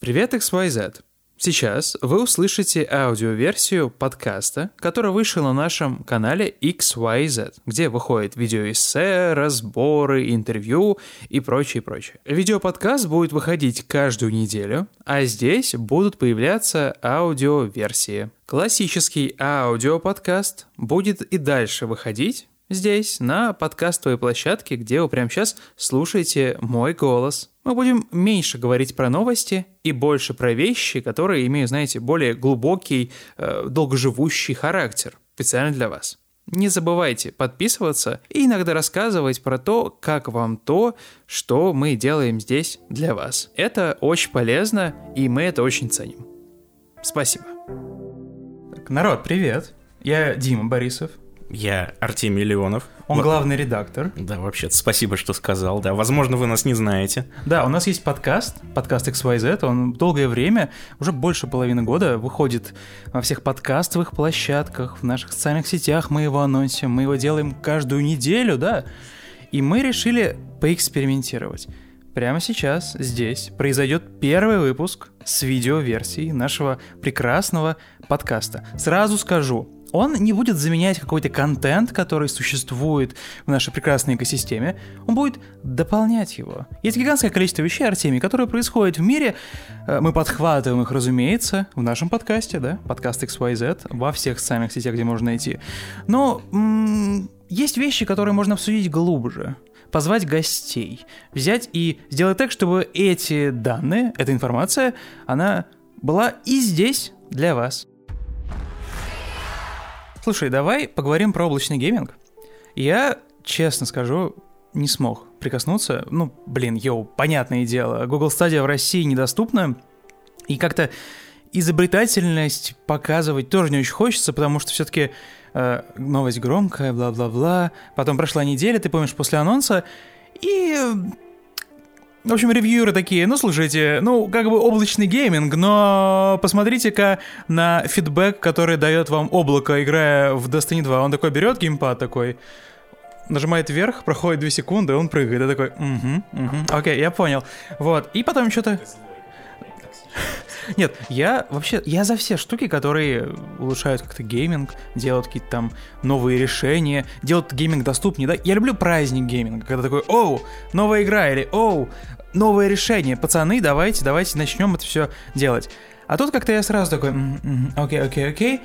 Привет, XYZ! Сейчас вы услышите аудиоверсию подкаста, который вышел на нашем канале XYZ, где выходит видеоэссе, разборы, интервью и прочее, прочее. Видеоподкаст будет выходить каждую неделю, а здесь будут появляться аудиоверсии. Классический аудиоподкаст будет и дальше выходить, здесь, на подкастовой площадке, где вы прямо сейчас слушаете мой голос. Мы будем меньше говорить про новости и больше про вещи, которые имеют, знаете, более глубокий, э, долгоживущий характер, специально для вас. Не забывайте подписываться и иногда рассказывать про то, как вам то, что мы делаем здесь для вас. Это очень полезно, и мы это очень ценим. Спасибо. Так, народ, привет. Я Дима Борисов. Я Артемий Леонов. Он Во... главный редактор. Да, вообще спасибо, что сказал. Да, возможно, вы нас не знаете. Да, у нас есть подкаст, подкаст XYZ. Он долгое время, уже больше половины года, выходит во всех подкастовых площадках, в наших социальных сетях. Мы его анонсим, мы его делаем каждую неделю, да. И мы решили поэкспериментировать. Прямо сейчас, здесь, произойдет первый выпуск с видеоверсией нашего прекрасного подкаста. Сразу скажу, он не будет заменять какой-то контент, который существует в нашей прекрасной экосистеме, он будет дополнять его. Есть гигантское количество вещей, Артемий, которые происходят в мире, э, мы подхватываем их, разумеется, в нашем подкасте, да, подкаст XYZ, во всех социальных сетях, где можно найти. Но м- есть вещи, которые можно обсудить глубже позвать гостей, взять и сделать так, чтобы эти данные, эта информация, она была и здесь для вас. Слушай, давай поговорим про облачный гейминг. Я, честно скажу, не смог прикоснуться. Ну, блин, йоу, понятное дело, Google Stadia в России недоступна, и как-то изобретательность показывать тоже не очень хочется, потому что все-таки э, новость громкая, бла-бла-бла. Потом прошла неделя, ты помнишь, после анонса, и в общем, ревьюеры такие, ну, слушайте, ну, как бы облачный гейминг, но посмотрите-ка на фидбэк, который дает вам облако, играя в Destiny 2. Он такой берет геймпад такой, нажимает вверх, проходит 2 секунды, он прыгает. Я такой, угу, угу, окей, я понял. Вот, и потом что-то... Нет, я вообще, я за все штуки, которые улучшают как-то гейминг, делают какие-то там новые решения, делают гейминг доступнее, да. Я люблю праздник гейминга, когда такой, oh, новая игра, или oh, новое решение. Пацаны, давайте, давайте начнем это все делать. А тут как-то я сразу такой, okay, okay, okay.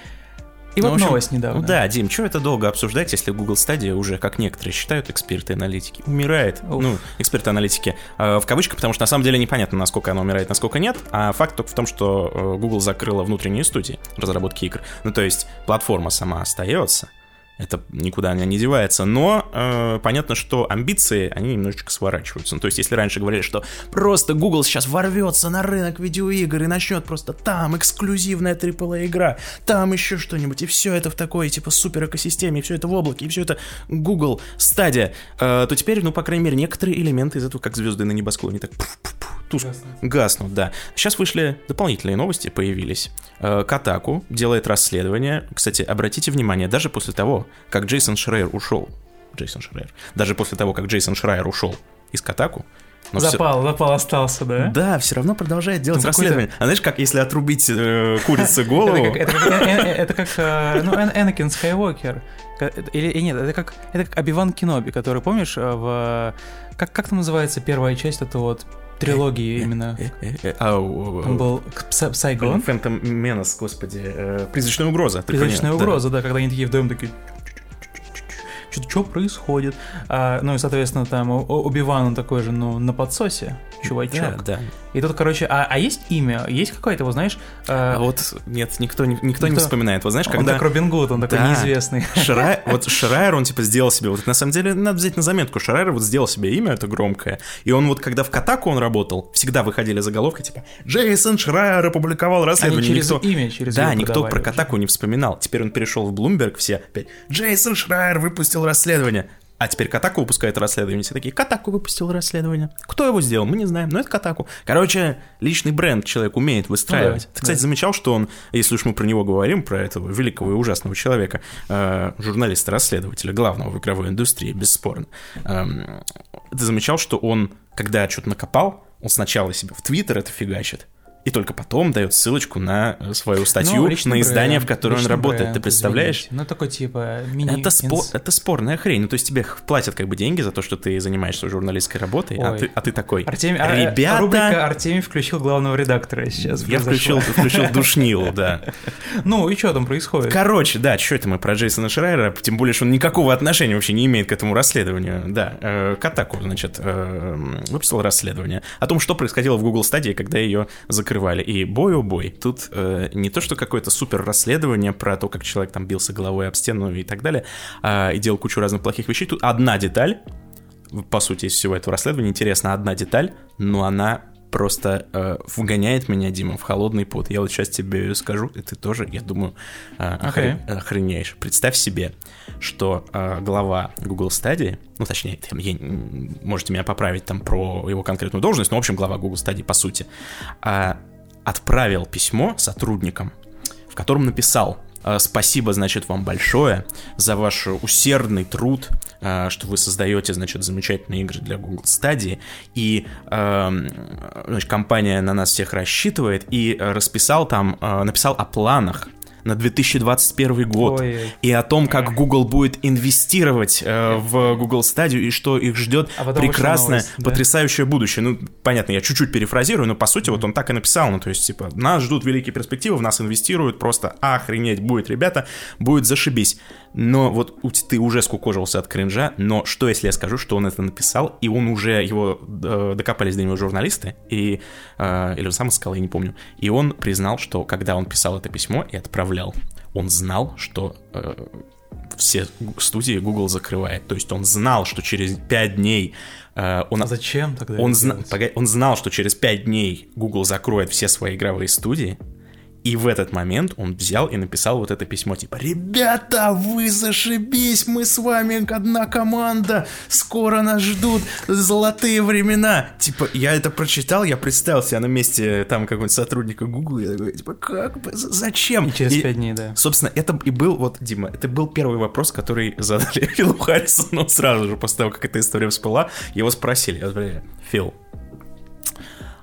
И ну, вот общем, новость недавно. Да, Дим, что это долго обсуждать, если Google Stadia уже, как некоторые считают, эксперты-аналитики, умирает. Уф. Ну, эксперты-аналитики э, в кавычках, потому что на самом деле непонятно, насколько она умирает, насколько нет. А факт только в том, что э, Google закрыла внутренние студии разработки игр. Ну, то есть платформа сама остается, это никуда не девается. Но э, понятно, что амбиции, они немножечко сворачиваются. Ну, то есть, если раньше говорили, что просто Google сейчас ворвется на рынок видеоигр и начнет просто там эксклюзивная AAA игра, там еще что-нибудь, и все это в такой, типа, супер экосистеме, и все это в облаке, и все это Google стадия, э, то теперь, ну, по крайней мере, некоторые элементы из этого, как звезды на небосклоне, так туск... гаснут. гаснут, да. Сейчас вышли дополнительные новости, появились. Э, Катаку делает расследование. Кстати, обратите внимание, даже после того, как Джейсон Шрейер ушел, Джейсон Шрейер, даже после того, как Джейсон Шрайер ушел из Катаку, но запал, все... запал остался, да? Да, все равно продолжает делать ну, расследование. А знаешь, как если отрубить э, курице голову? Это как э, ну, Энакин Скайуокер. Или нет, это как это как Обиван Киноби, который, помнишь, э, в... Как, как там называется первая часть, это вот трилогии именно. Там был Сайгон. Фэнтом Менос, господи. Призрачная угроза. Призрачная угроза, да, когда они такие вдвоем такие что происходит. А, ну и, соответственно, там Оби-Ван, такой же, ну, на подсосе, чувачок. Да, да. И тут, короче, а, а есть имя? Есть какое-то, вот знаешь... Э... А вот нет, никто, никто, никто не вспоминает. Вот знаешь, когда... Он как Робин Гуд, он такой да. неизвестный. Шрай... Вот Шрайер, он типа сделал себе... Вот на самом деле надо взять на заметку. Шрайер вот сделал себе имя, это громкое. И он вот, когда в Катаку он работал, всегда выходили заголовки, типа «Джейсон Шрайер опубликовал расследование». Они через никто... имя, через Да, никто про Катаку не вспоминал. Теперь он перешел в Bloomberg, все опять «Джейсон Шрайер выпустил расследование». А теперь Катаку выпускает расследование. Все такие, Катаку выпустил расследование. Кто его сделал, мы не знаем, но это Катаку. Короче, личный бренд человек умеет выстраивать. Ну, да, Ты, кстати, да. замечал, что он, если уж мы про него говорим, про этого великого и ужасного человека, э, журналиста-расследователя, главного в игровой индустрии, бесспорно, э, ты замечал, что он, когда что-то накопал, он сначала себе в Твиттер это фигачит, и только потом дает ссылочку на свою статью, ну, на издание, бренд, в котором он работает. Бренд, Ты представляешь? Извините. Ну, такой типа мини это, спор, это спорная хрень. Ну, то есть тебе платят как бы деньги за то, что ты занимаешься журналистской работой, а ты, а ты такой, Артемий, а, э, ребята... Рубрика Артемий включил главного редактора сейчас. Я включил, включил душнилу, да. Ну, и что там происходит? Короче, да, что это мы про Джейсона Шрайера, тем более, что он никакого отношения вообще не имеет к этому расследованию. Да, э, Катаку, значит, э, выпустил расследование о том, что происходило в Google стадии, когда ее закрыли закрывали. И бой о бой. Тут э, не то, что какое-то супер расследование про то, как человек там бился головой об стену и так далее, э, и делал кучу разных плохих вещей. Тут одна деталь, по сути, из всего этого расследования, интересна одна деталь, но она просто э, вгоняет меня, Дима, в холодный пот. Я вот сейчас тебе скажу, и ты тоже, я думаю, э, okay. охренеешь. Представь себе, что э, глава Google Stadia, ну, точнее, там, я, можете меня поправить там про его конкретную должность, но, в общем, глава Google Stadia, по сути, э, отправил письмо сотрудникам, в котором написал, спасибо, значит, вам большое за ваш усердный труд, э, что вы создаете, значит, замечательные игры для Google Stadia. И эм, значит, компания на нас всех рассчитывает и расписал там, написал о планах на 2021 год Ой. и о том, как Google будет инвестировать э, в Google Stadia и что их ждет а прекрасное, новость, да? потрясающее будущее. Ну, понятно, я чуть-чуть перефразирую, но по сути вот он так и написал, ну то есть типа нас ждут великие перспективы, в нас инвестируют, просто охренеть будет, ребята, будет зашибись. Но вот ты уже скукожился от кринжа, но что если я скажу, что он это написал, и он уже его э, докопались до него журналисты, и, э, или он сам искал, я не помню, и он признал, что когда он писал это письмо и отправлял, он знал, что э, все студии Google закрывает. То есть он знал, что через 5 дней э, он... А зачем тогда он, зна... он знал, что через 5 дней Google закроет все свои игровые студии, и в этот момент он взял и написал вот это письмо, типа, «Ребята, вы зашибись, мы с вами одна команда, скоро нас ждут золотые времена». Типа, я это прочитал, я представил себя на месте там какого-нибудь сотрудника Google, я такой, типа, как зачем? И через пять дней, да. Собственно, это и был, вот, Дима, это был первый вопрос, который задали Филу Харрисону сразу же после того, как эта история всплыла. Его спросили, я говорю, Фил,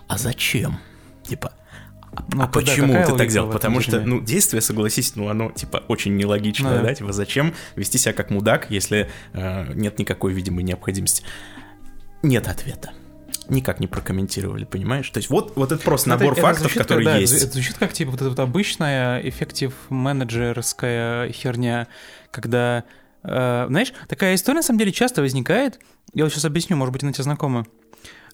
а зачем? Типа, ну, а почему ты так сделал? Потому что, ну, действие, согласись, ну, оно, типа, очень нелогичное, да, да? Типа, зачем вести себя как мудак, если э, нет никакой видимой необходимости? Нет ответа никак не прокомментировали, понимаешь? То есть вот, вот это просто ну, набор это, фактов, это которые да, есть. Это звучит как, типа, вот эта вот обычная эффектив-менеджерская херня, когда, э, знаешь, такая история, на самом деле, часто возникает, я вот сейчас объясню, может быть, она тебе знакома.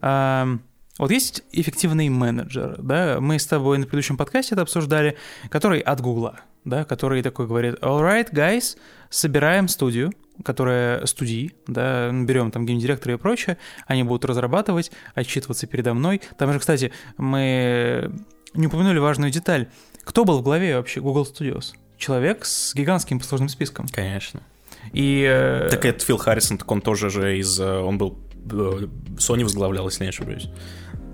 Э, вот есть эффективный менеджер, да, мы с тобой на предыдущем подкасте это обсуждали, который от Гугла, да, который такой говорит, all right, guys, собираем студию, которая студии, да, берем там геймдиректора и прочее, они будут разрабатывать, отчитываться передо мной. Там же, кстати, мы не упомянули важную деталь. Кто был в главе вообще Google Studios? Человек с гигантским послужным списком. Конечно. И... Э, так это Фил Харрисон, так он тоже же из... Э, он был... Э, Sony возглавлял, если не ошибаюсь.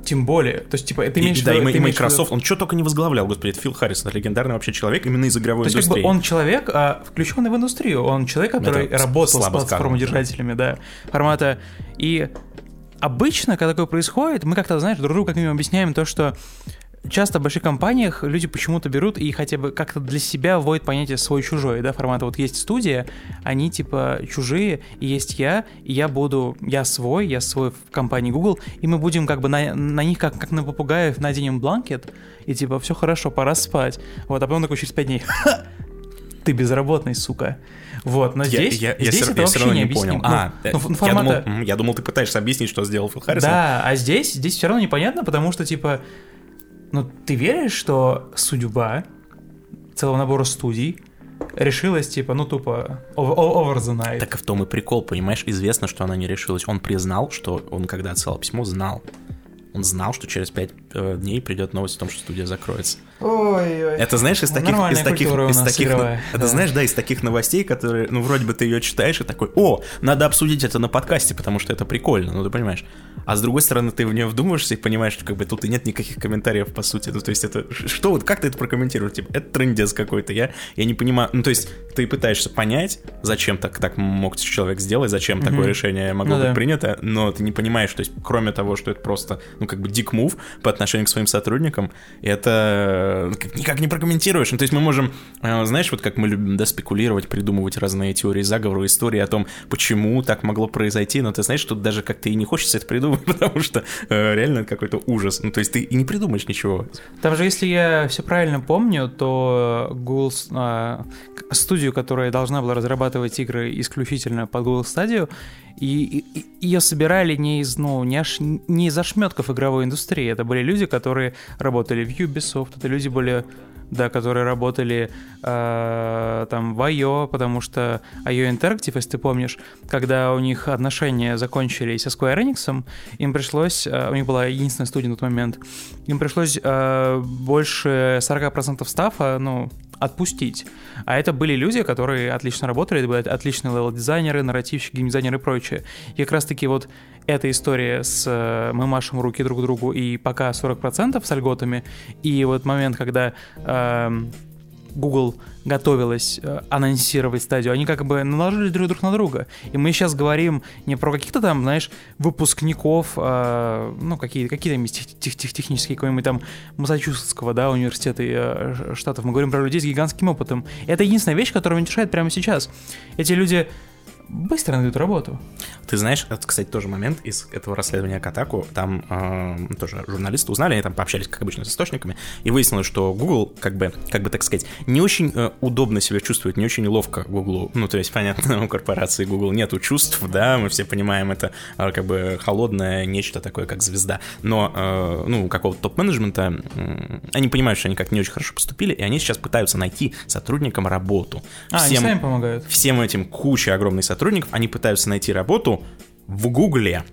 Тем более. То есть, типа, это имеешь и, Да, и, и Microsoft, он что только не возглавлял, господи, это Фил Харрисон, легендарный вообще человек именно из игровой То индустрии. есть, как бы он человек, а, включенный в индустрию, он человек, который это работал с платформодержателями, да, формата. И обычно, когда такое происходит, мы как-то, знаешь, друг другу как минимум объясняем то, что часто в больших компаниях люди почему-то берут и хотя бы как-то для себя вводят понятие свой-чужой, да, формата вот есть студия, они типа чужие, и есть я, и я буду, я свой, я свой в компании Google, и мы будем как бы на, на них как, как на попугаев наденем бланкет, и типа все хорошо, пора спать. Вот, а потом такой через пять дней, ты безработный, сука. Вот, но здесь, я, я, здесь я, это я вообще равно не понял. Ну, а, ну, ну, формата... я, думал, я думал, ты пытаешься объяснить, что сделал Фил Харрисон. Да, а здесь, здесь все равно непонятно, потому что, типа, ну, ты веришь, что судьба целого набора студий решилась, типа, ну, тупо, over the night? Так в том и прикол, понимаешь, известно, что она не решилась. Он признал, что он, когда отсылал письмо, знал. Он знал, что через пять э, дней придет новость о том, что студия закроется. Ой-ой. Это знаешь из таких, из таких, из таких, игровая, это да. знаешь, да, из таких новостей, которые, ну вроде бы ты ее читаешь и такой, о, надо обсудить это на подкасте, потому что это прикольно, ну ты понимаешь. А с другой стороны, ты в нее вдумываешься и понимаешь, что как бы тут и нет никаких комментариев по сути. Ну то есть это что вот как ты это прокомментируешь? Типа это трендец какой-то. Я я не понимаю. Ну то есть ты пытаешься понять, зачем так так мог человек сделать, зачем mm-hmm. такое решение могло ну, быть да. принято, но ты не понимаешь, то есть кроме того, что это просто ну ну, как бы дик мув по отношению к своим сотрудникам. Это никак не прокомментируешь. Ну, то есть мы можем, э, знаешь, вот как мы любим, да, спекулировать, придумывать разные теории заговора, истории о том, почему так могло произойти, но ты знаешь, тут даже как-то и не хочется это придумать, потому что э, реально какой-то ужас. Ну, то есть ты и не придумаешь ничего. Там же, если я все правильно помню, то Google, а, студию, которая должна была разрабатывать игры исключительно под Google Stadia, и, и ее собирали не из, ну, не, аж, не из ошметков игровой индустрии. Это были люди, которые работали в Ubisoft, это люди были да, которые работали э, там в IO, потому что IO Interactive, если ты помнишь, когда у них отношения закончились со Square Enix, им пришлось, э, у них была единственная студия на тот момент, им пришлось э, больше 40% стафа, ну, отпустить. А это были люди, которые отлично работали, это были отличные левел-дизайнеры, нарративщики, геймдизайнеры и прочее. И как раз-таки вот эта история с э, мы машем руки друг другу и пока 40% с льготами, и вот момент, когда э, Google готовилась э, анонсировать стадию, они как бы наложили друг друг на друга. И мы сейчас говорим не про каких-то там, знаешь, выпускников, э, ну, какие, какие там тех, тех, тех, технические, какой-нибудь там Массачусетского, да, университета э, штатов. Мы говорим про людей с гигантским опытом. Это единственная вещь, которая меня решает прямо сейчас. Эти люди быстро найдут работу. Ты знаешь, это, кстати, тоже момент из этого расследования Катаку. Там э, тоже журналисты узнали, они там пообщались, как обычно, с источниками, и выяснилось, что Google, как бы, как бы так сказать, не очень э, удобно себя чувствует, не очень ловко Google. Ну, то есть, понятно, у корпорации Google нету чувств, да, мы все понимаем, это э, как бы холодное нечто такое, как звезда. Но, э, ну, у какого-то топ-менеджмента э, они понимают, что они как не очень хорошо поступили, и они сейчас пытаются найти сотрудникам работу. А, всем, они сами помогают. Всем этим куча огромной сотрудников, они пытаются найти работу в Гугле.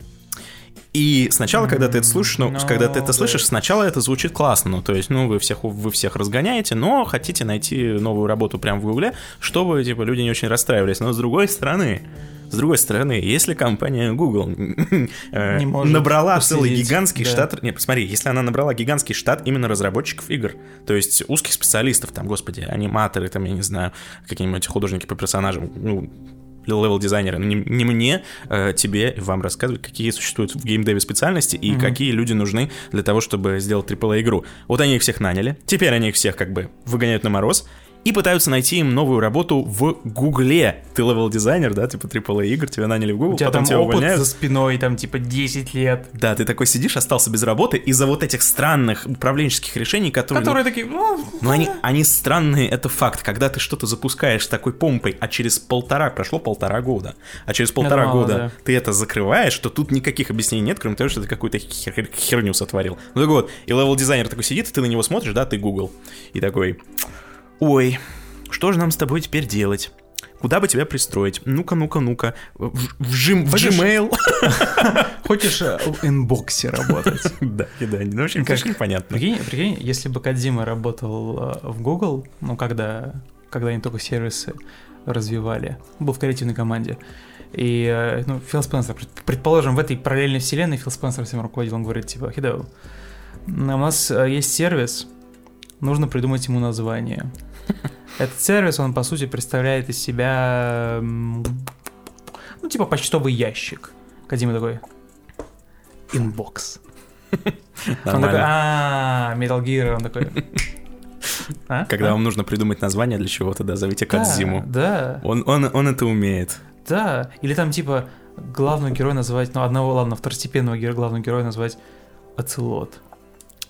И сначала, когда ты это слушаешь, ну, no, ну, когда ты это слышишь, сначала это звучит классно, ну, то есть, ну, вы всех, вы всех разгоняете, но хотите найти новую работу прямо в Гугле, чтобы, типа, люди не очень расстраивались. Но с другой стороны, с другой стороны, если компания Google э, набрала целый гигантский да. штат... Нет, посмотри, если она набрала гигантский штат именно разработчиков игр, то есть узких специалистов, там, господи, аниматоры, там, я не знаю, какие-нибудь художники по персонажам, ну, левел-дизайнера. Не, не мне, э, тебе, вам рассказывать, какие существуют в геймдеве специальности и mm-hmm. какие люди нужны для того, чтобы сделать AAA-игру. Вот они их всех наняли, теперь они их всех как бы выгоняют на мороз, и пытаются найти им новую работу в Гугле. Ты level-дизайнер, да, типа AAA игр, тебя наняли в Google, У тебя потом там тебя опыт увольняют. за спиной, там, типа, 10 лет. Да, ты такой сидишь, остался без работы из-за вот этих странных управленческих решений, которые... Которые ну, такие... Ну, ну они, они странные, это факт. Когда ты что-то запускаешь с такой помпой, а через полтора, прошло полтора года, а через полтора мало, года да. ты это закрываешь, то тут никаких объяснений нет, кроме того, что ты какую-то хер- херню сотворил. Ну так вот, и level-дизайнер такой сидит, и ты на него смотришь, да, ты Google, и такой... Ой, что же нам с тобой теперь делать? Куда бы тебя пристроить? Ну-ка, ну-ка, ну-ка. В, в, Gmail. в Gmail. Хочешь э, в инбоксе работать? Да, да, ну, очень, как непонятно. Прикинь, если бы Кадзима работал э, в Google, ну, когда, когда они только сервисы развивали, был в креативной команде, и, э, ну, Фил Спенсер, предположим, в этой параллельной вселенной Фил Спенсер всем руководил, он говорит, типа, хидо, у нас есть сервис, нужно придумать ему название. Этот сервис, он, по сути, представляет из себя, ну, типа почтовый ящик. Кадзима такой, inbox. Он такой, а Metal Gear, он такой... А? Когда а? вам нужно придумать название для чего-то, да, зовите Кадзиму. Да. Он, он, он это умеет. Да. Или там типа главного героя называть, ну одного, ладно, второстепенного героя, главного героя назвать Оцелот.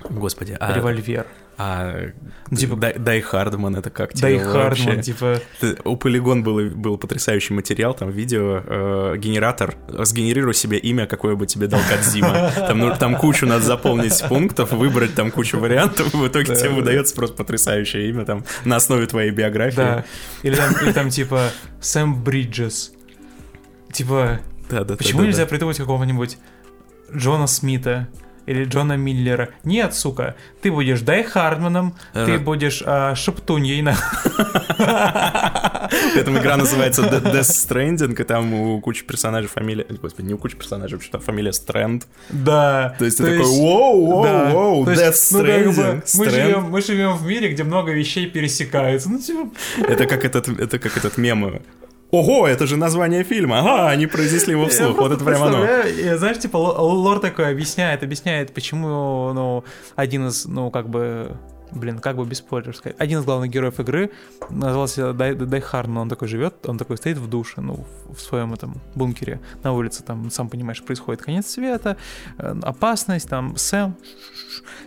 Господи, а... Револьвер. А типа, Дай, Дай Хардман это как тебе Дай Хардман, типа... У Polygon был, был потрясающий материал, там видео, э, генератор, сгенерируй себе имя, какое бы тебе дал Кадзима. Там, ну, там кучу надо заполнить пунктов, выбрать там кучу вариантов, в итоге тебе выдается просто потрясающее имя там на основе твоей биографии. Да, или там, или там типа Сэм Бриджес. Типа, да, да, почему да, нельзя да. придумать какого-нибудь Джона Смита? Или Джона Миллера. Нет, сука, ты будешь Дай Хардманом, ты будешь а, Шептуньей. Эта игра называется Death Stranding, и там у кучи персонажей фамилия... Господи, не у кучи персонажей, вообще там фамилия Стрэнд. Да. То есть ты такой, воу, воу, воу, Death Stranding. Мы живем, в мире, где много вещей пересекаются. Ну, типа... Это как этот, это как этот мем ого, это же название фильма, ага, они произнесли его вслух, вот это прямо оно. Я, знаешь, типа лор такой объясняет, объясняет, почему, ну, один из, ну, как бы блин, как бы без спойлеров сказать. Один из главных героев игры назывался Дай, Дай Харн, он такой живет, он такой стоит в душе, ну, в своем этом бункере на улице, там, сам понимаешь, происходит конец света, э, опасность, там, Сэм,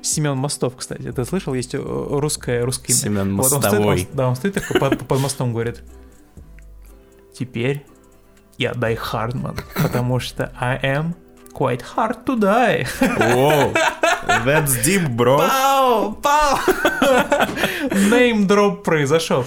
Семен Мостов, кстати, ты слышал, есть э, русское, русское имя. Семен Мостовой. Вот он стоит, он, да, он стоит такой под, под мостом, говорит, теперь я Дай Хардман, потому что I am quite hard to die. Whoa, that's deep, bro. Пау, пау. Name drop произошел.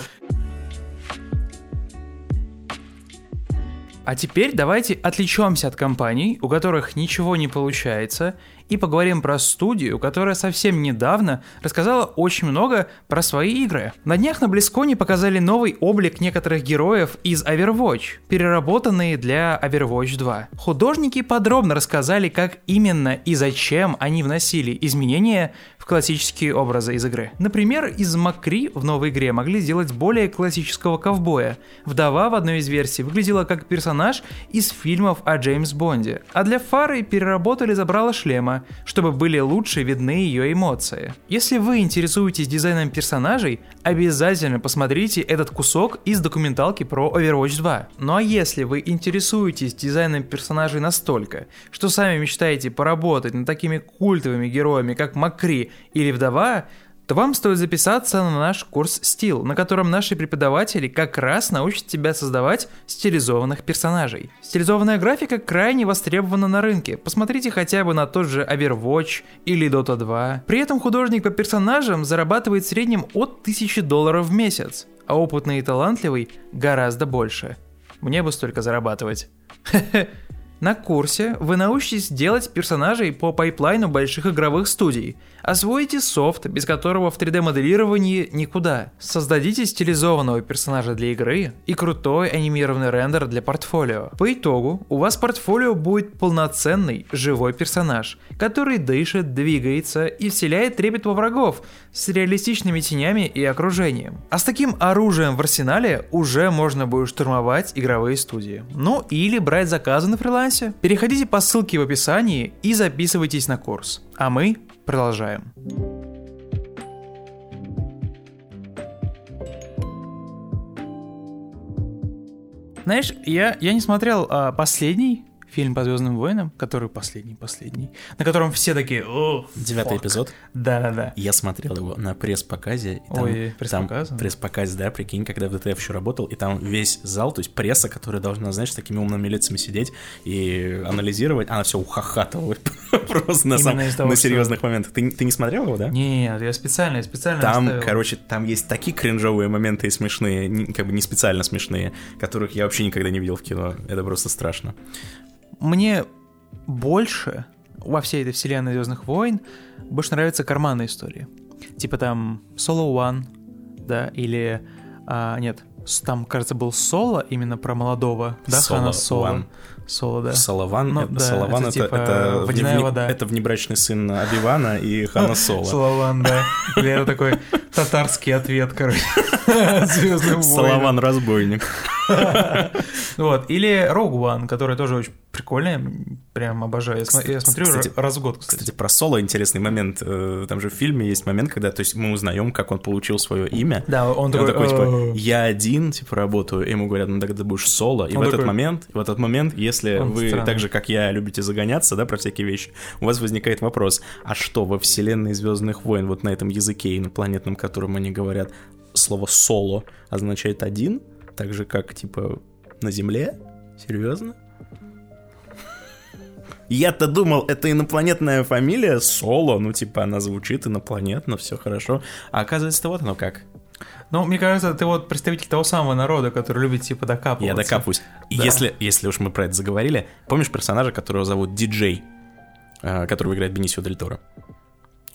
А теперь давайте отвлечемся от компаний, у которых ничего не получается, и поговорим про студию, которая совсем недавно рассказала очень много про свои игры. На днях на Близконе показали новый облик некоторых героев из Overwatch, переработанные для Overwatch 2. Художники подробно рассказали, как именно и зачем они вносили изменения классические образы из игры. Например, из Макри в новой игре могли сделать более классического ковбоя. Вдова в одной из версий выглядела как персонаж из фильмов о Джеймс Бонде, а для Фары переработали забрала шлема, чтобы были лучше видны ее эмоции. Если вы интересуетесь дизайном персонажей, обязательно посмотрите этот кусок из документалки про Overwatch 2. Ну а если вы интересуетесь дизайном персонажей настолько, что сами мечтаете поработать над такими культовыми героями, как Макри или Вдова, то вам стоит записаться на наш курс «Стил», на котором наши преподаватели как раз научат тебя создавать стилизованных персонажей. Стилизованная графика крайне востребована на рынке. Посмотрите хотя бы на тот же Overwatch или Dota 2. При этом художник по персонажам зарабатывает в среднем от 1000 долларов в месяц, а опытный и талантливый гораздо больше. Мне бы столько зарабатывать. На курсе вы научитесь делать персонажей по пайплайну больших игровых студий, освоите софт, без которого в 3D-моделировании никуда, создадите стилизованного персонажа для игры и крутой анимированный рендер для портфолио. По итогу у вас портфолио будет полноценный живой персонаж, который дышит, двигается и вселяет трепет во врагов с реалистичными тенями и окружением. А с таким оружием в арсенале уже можно будет штурмовать игровые студии. Ну или брать заказы на фриланс фрилансе, переходите по ссылке в описании и записывайтесь на курс. А мы продолжаем. Знаешь, я, я не смотрел а, последний фильм по Звездным войнам, который последний, последний, на котором все такие. Девятый эпизод. Да, да, да. Я смотрел его на пресс-показе. Ой, пресс-показ. Пресс-показ, да, прикинь, когда в ДТФ еще работал, и там весь зал, то есть пресса, которая должна, знаешь, с такими умными лицами сидеть и анализировать, она все ухахатывала просто на, сам, на серьезных моментах. Ты, ты не смотрел его, да? Нет, я специально, я специально Там, оставил. короче, там есть такие кринжовые моменты и смешные, как бы не специально смешные, которых я вообще никогда не видел в кино. Это просто страшно мне больше во всей этой вселенной Звездных войн больше нравятся карманные истории. Типа там Solo One, да, или... А, нет, там, кажется, был Соло именно про молодого, да, Соло Хана Соло. One. Соло, да. Солован, ну, да, Солован это, это, типа это, водяная вне, вода. это внебрачный сын Абивана и Хана Соло. Солован, да. Или это такой татарский ответ, короче, Солован разбойник. Вот. Или Rogue One, который тоже очень прикольная, прям обожаю. Я, я смотрю кстати, раз в год, кстати. Кстати, про Соло интересный момент. Э, там же в фильме есть момент, когда то есть мы узнаем, как он получил свое имя. Да, он такой, он такой типа, я один, типа, работаю, и ему говорят, ну тогда ты будешь Соло. И он в такой... этот момент, в этот момент, если он вы странный. так же, как я, любите загоняться, да, про всякие вещи, у вас возникает вопрос, а что во вселенной Звездных войн, вот на этом языке инопланетном, которым они говорят, слово соло означает один, так же, как, типа, на Земле? Серьезно? Я-то думал, это инопланетная фамилия Соло, ну типа она звучит инопланетно, все хорошо. А оказывается, вот оно как. Ну, мне кажется, ты вот представитель того самого народа, который любит типа докапываться. Я докапываюсь. Да. Если, если уж мы про это заговорили, помнишь персонажа, которого зовут Диджей, э, которого играет Бенисио Дель Торо?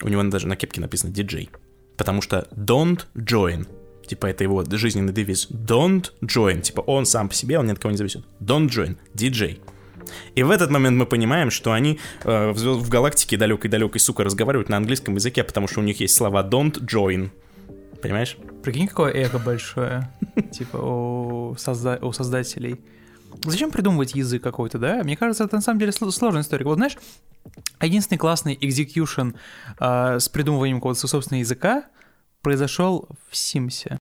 У него даже на кепке написано Диджей. Потому что don't join. Типа это его жизненный девиз. Don't join. Типа он сам по себе, он ни от кого не зависит. Don't join. DJ. И в этот момент мы понимаем, что они э, в, в галактике далекой-далекой, сука, разговаривают на английском языке, потому что у них есть слова don't join. Понимаешь? Прикинь, какое эго большое, типа, у, созда- у создателей. Зачем придумывать язык какой-то, да? Мне кажется, это на самом деле сложная история. Вот знаешь, единственный классный экзекьюшн э, с придумыванием какого-то собственного языка произошел в Симсе.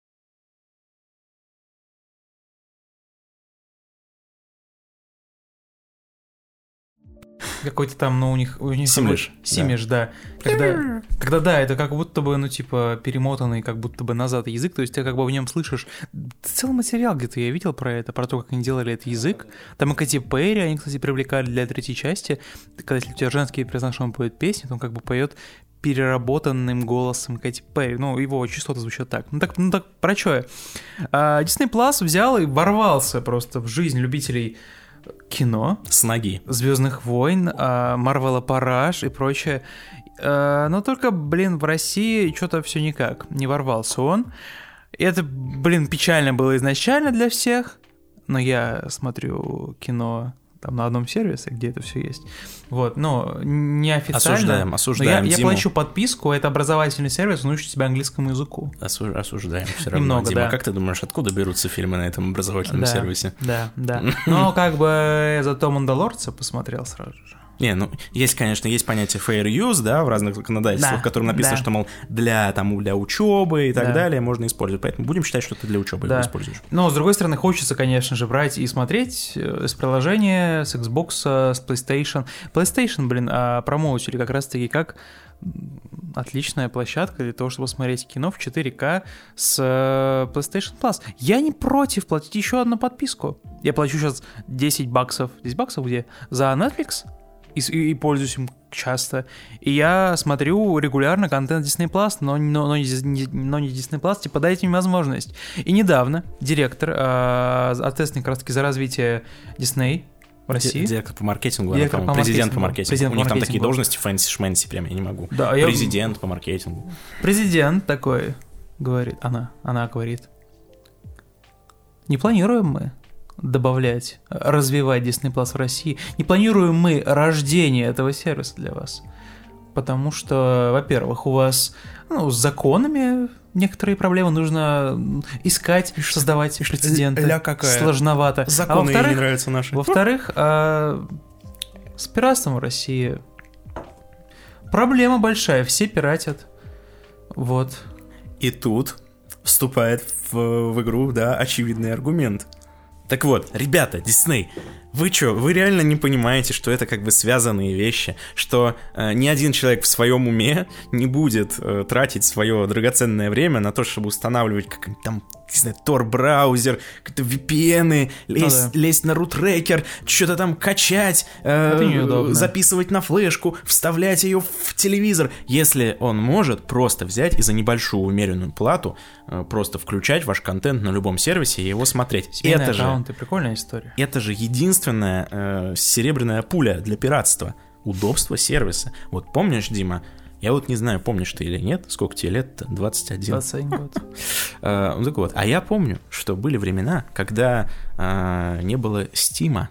Какой-то там, ну, у них... У них Симиш. Симиш, да. да. Когда, когда, да, это как будто бы, ну, типа, перемотанный как будто бы назад язык, то есть ты как бы в нем слышишь... Целый материал где-то я видел про это, про то, как они делали этот язык. Там и Кати Перри, они, кстати, привлекали для третьей части. Когда если у тебя женский персонаж, он поет песни, то он как бы поет переработанным голосом Кэти Перри. Ну, его частоты звучат так. Ну так, ну так про что я? А, Disney Plus взял и ворвался просто в жизнь любителей кино. С ноги. Звездных войн, Марвела Параж и прочее. А, но только, блин, в России что-то все никак. Не ворвался он. И это, блин, печально было изначально для всех. Но я смотрю кино там на одном сервисе, где это все есть. Вот, но неофициально. Осуждаем, осуждаем. Но я, я плачу подписку, это образовательный сервис, он учит тебя английскому языку. Осу, осуждаем все равно. Немного, Дима, да. как ты думаешь, откуда берутся фильмы на этом образовательном да, сервисе? Да, да. Но как бы зато Мандалорца посмотрел сразу же. Не, ну, есть, конечно, есть понятие fair use, да, в разных законодательствах, да, в котором написано, да. что, мол, для, там, для учебы и так да. далее можно использовать. Поэтому будем считать, что ты для учебы да. его используешь. Но, с другой стороны, хочется, конечно же, брать и смотреть э, с приложения, с Xbox, с PlayStation. PlayStation, блин, а промоутили как раз-таки как отличная площадка для того, чтобы смотреть кино в 4К с э, PlayStation Plus. Я не против платить еще одну подписку. Я плачу сейчас 10 баксов. 10 баксов где? За Netflix? И, и, пользуюсь им часто. И я смотрю регулярно контент Disney Plus, но, но, но, не, но не Disney Plus, типа дайте мне возможность. И недавно директор, э, ответственный как раз таки за развитие Disney, в России. Директор по маркетингу, Директор она, по президент по маркетингу. Президент У них там такие должности fancy-shmancy, прям я не могу. Да, президент я... по маркетингу. Президент такой говорит, она, она говорит, не планируем мы добавлять, развивать Disney Plus в России. Не планируем мы рождение этого сервиса для вас. Потому что, во-первых, у вас ну, с законами некоторые проблемы нужно искать, создавать прецеденты. Ля какая. Сложновато. Законы а не нравятся наши. Во-вторых, а, с пиратством в России проблема большая, все пиратят. Вот. И тут вступает в, в игру, да, очевидный аргумент. Так вот, ребята, Дисней, вы что, вы реально не понимаете, что это как бы связанные вещи, что э, ни один человек в своем уме не будет э, тратить свое драгоценное время на то, чтобы устанавливать как там не знаю, Tor-браузер, какие-то VPN, лезть, ну, да. лезть на рутрекер, что-то там качать, э, записывать на флешку, вставлять ее в телевизор. Если он может просто взять и за небольшую умеренную плату э, просто включать ваш контент на любом сервисе и его смотреть. Семейные это же, прикольная история. Это же единственная э, серебряная пуля для пиратства. Удобство сервиса. Вот помнишь, Дима, я вот не знаю, помнишь ты или нет, сколько тебе лет 21. 21 год. А, так вот, а я помню, что были времена, когда а, не было стима,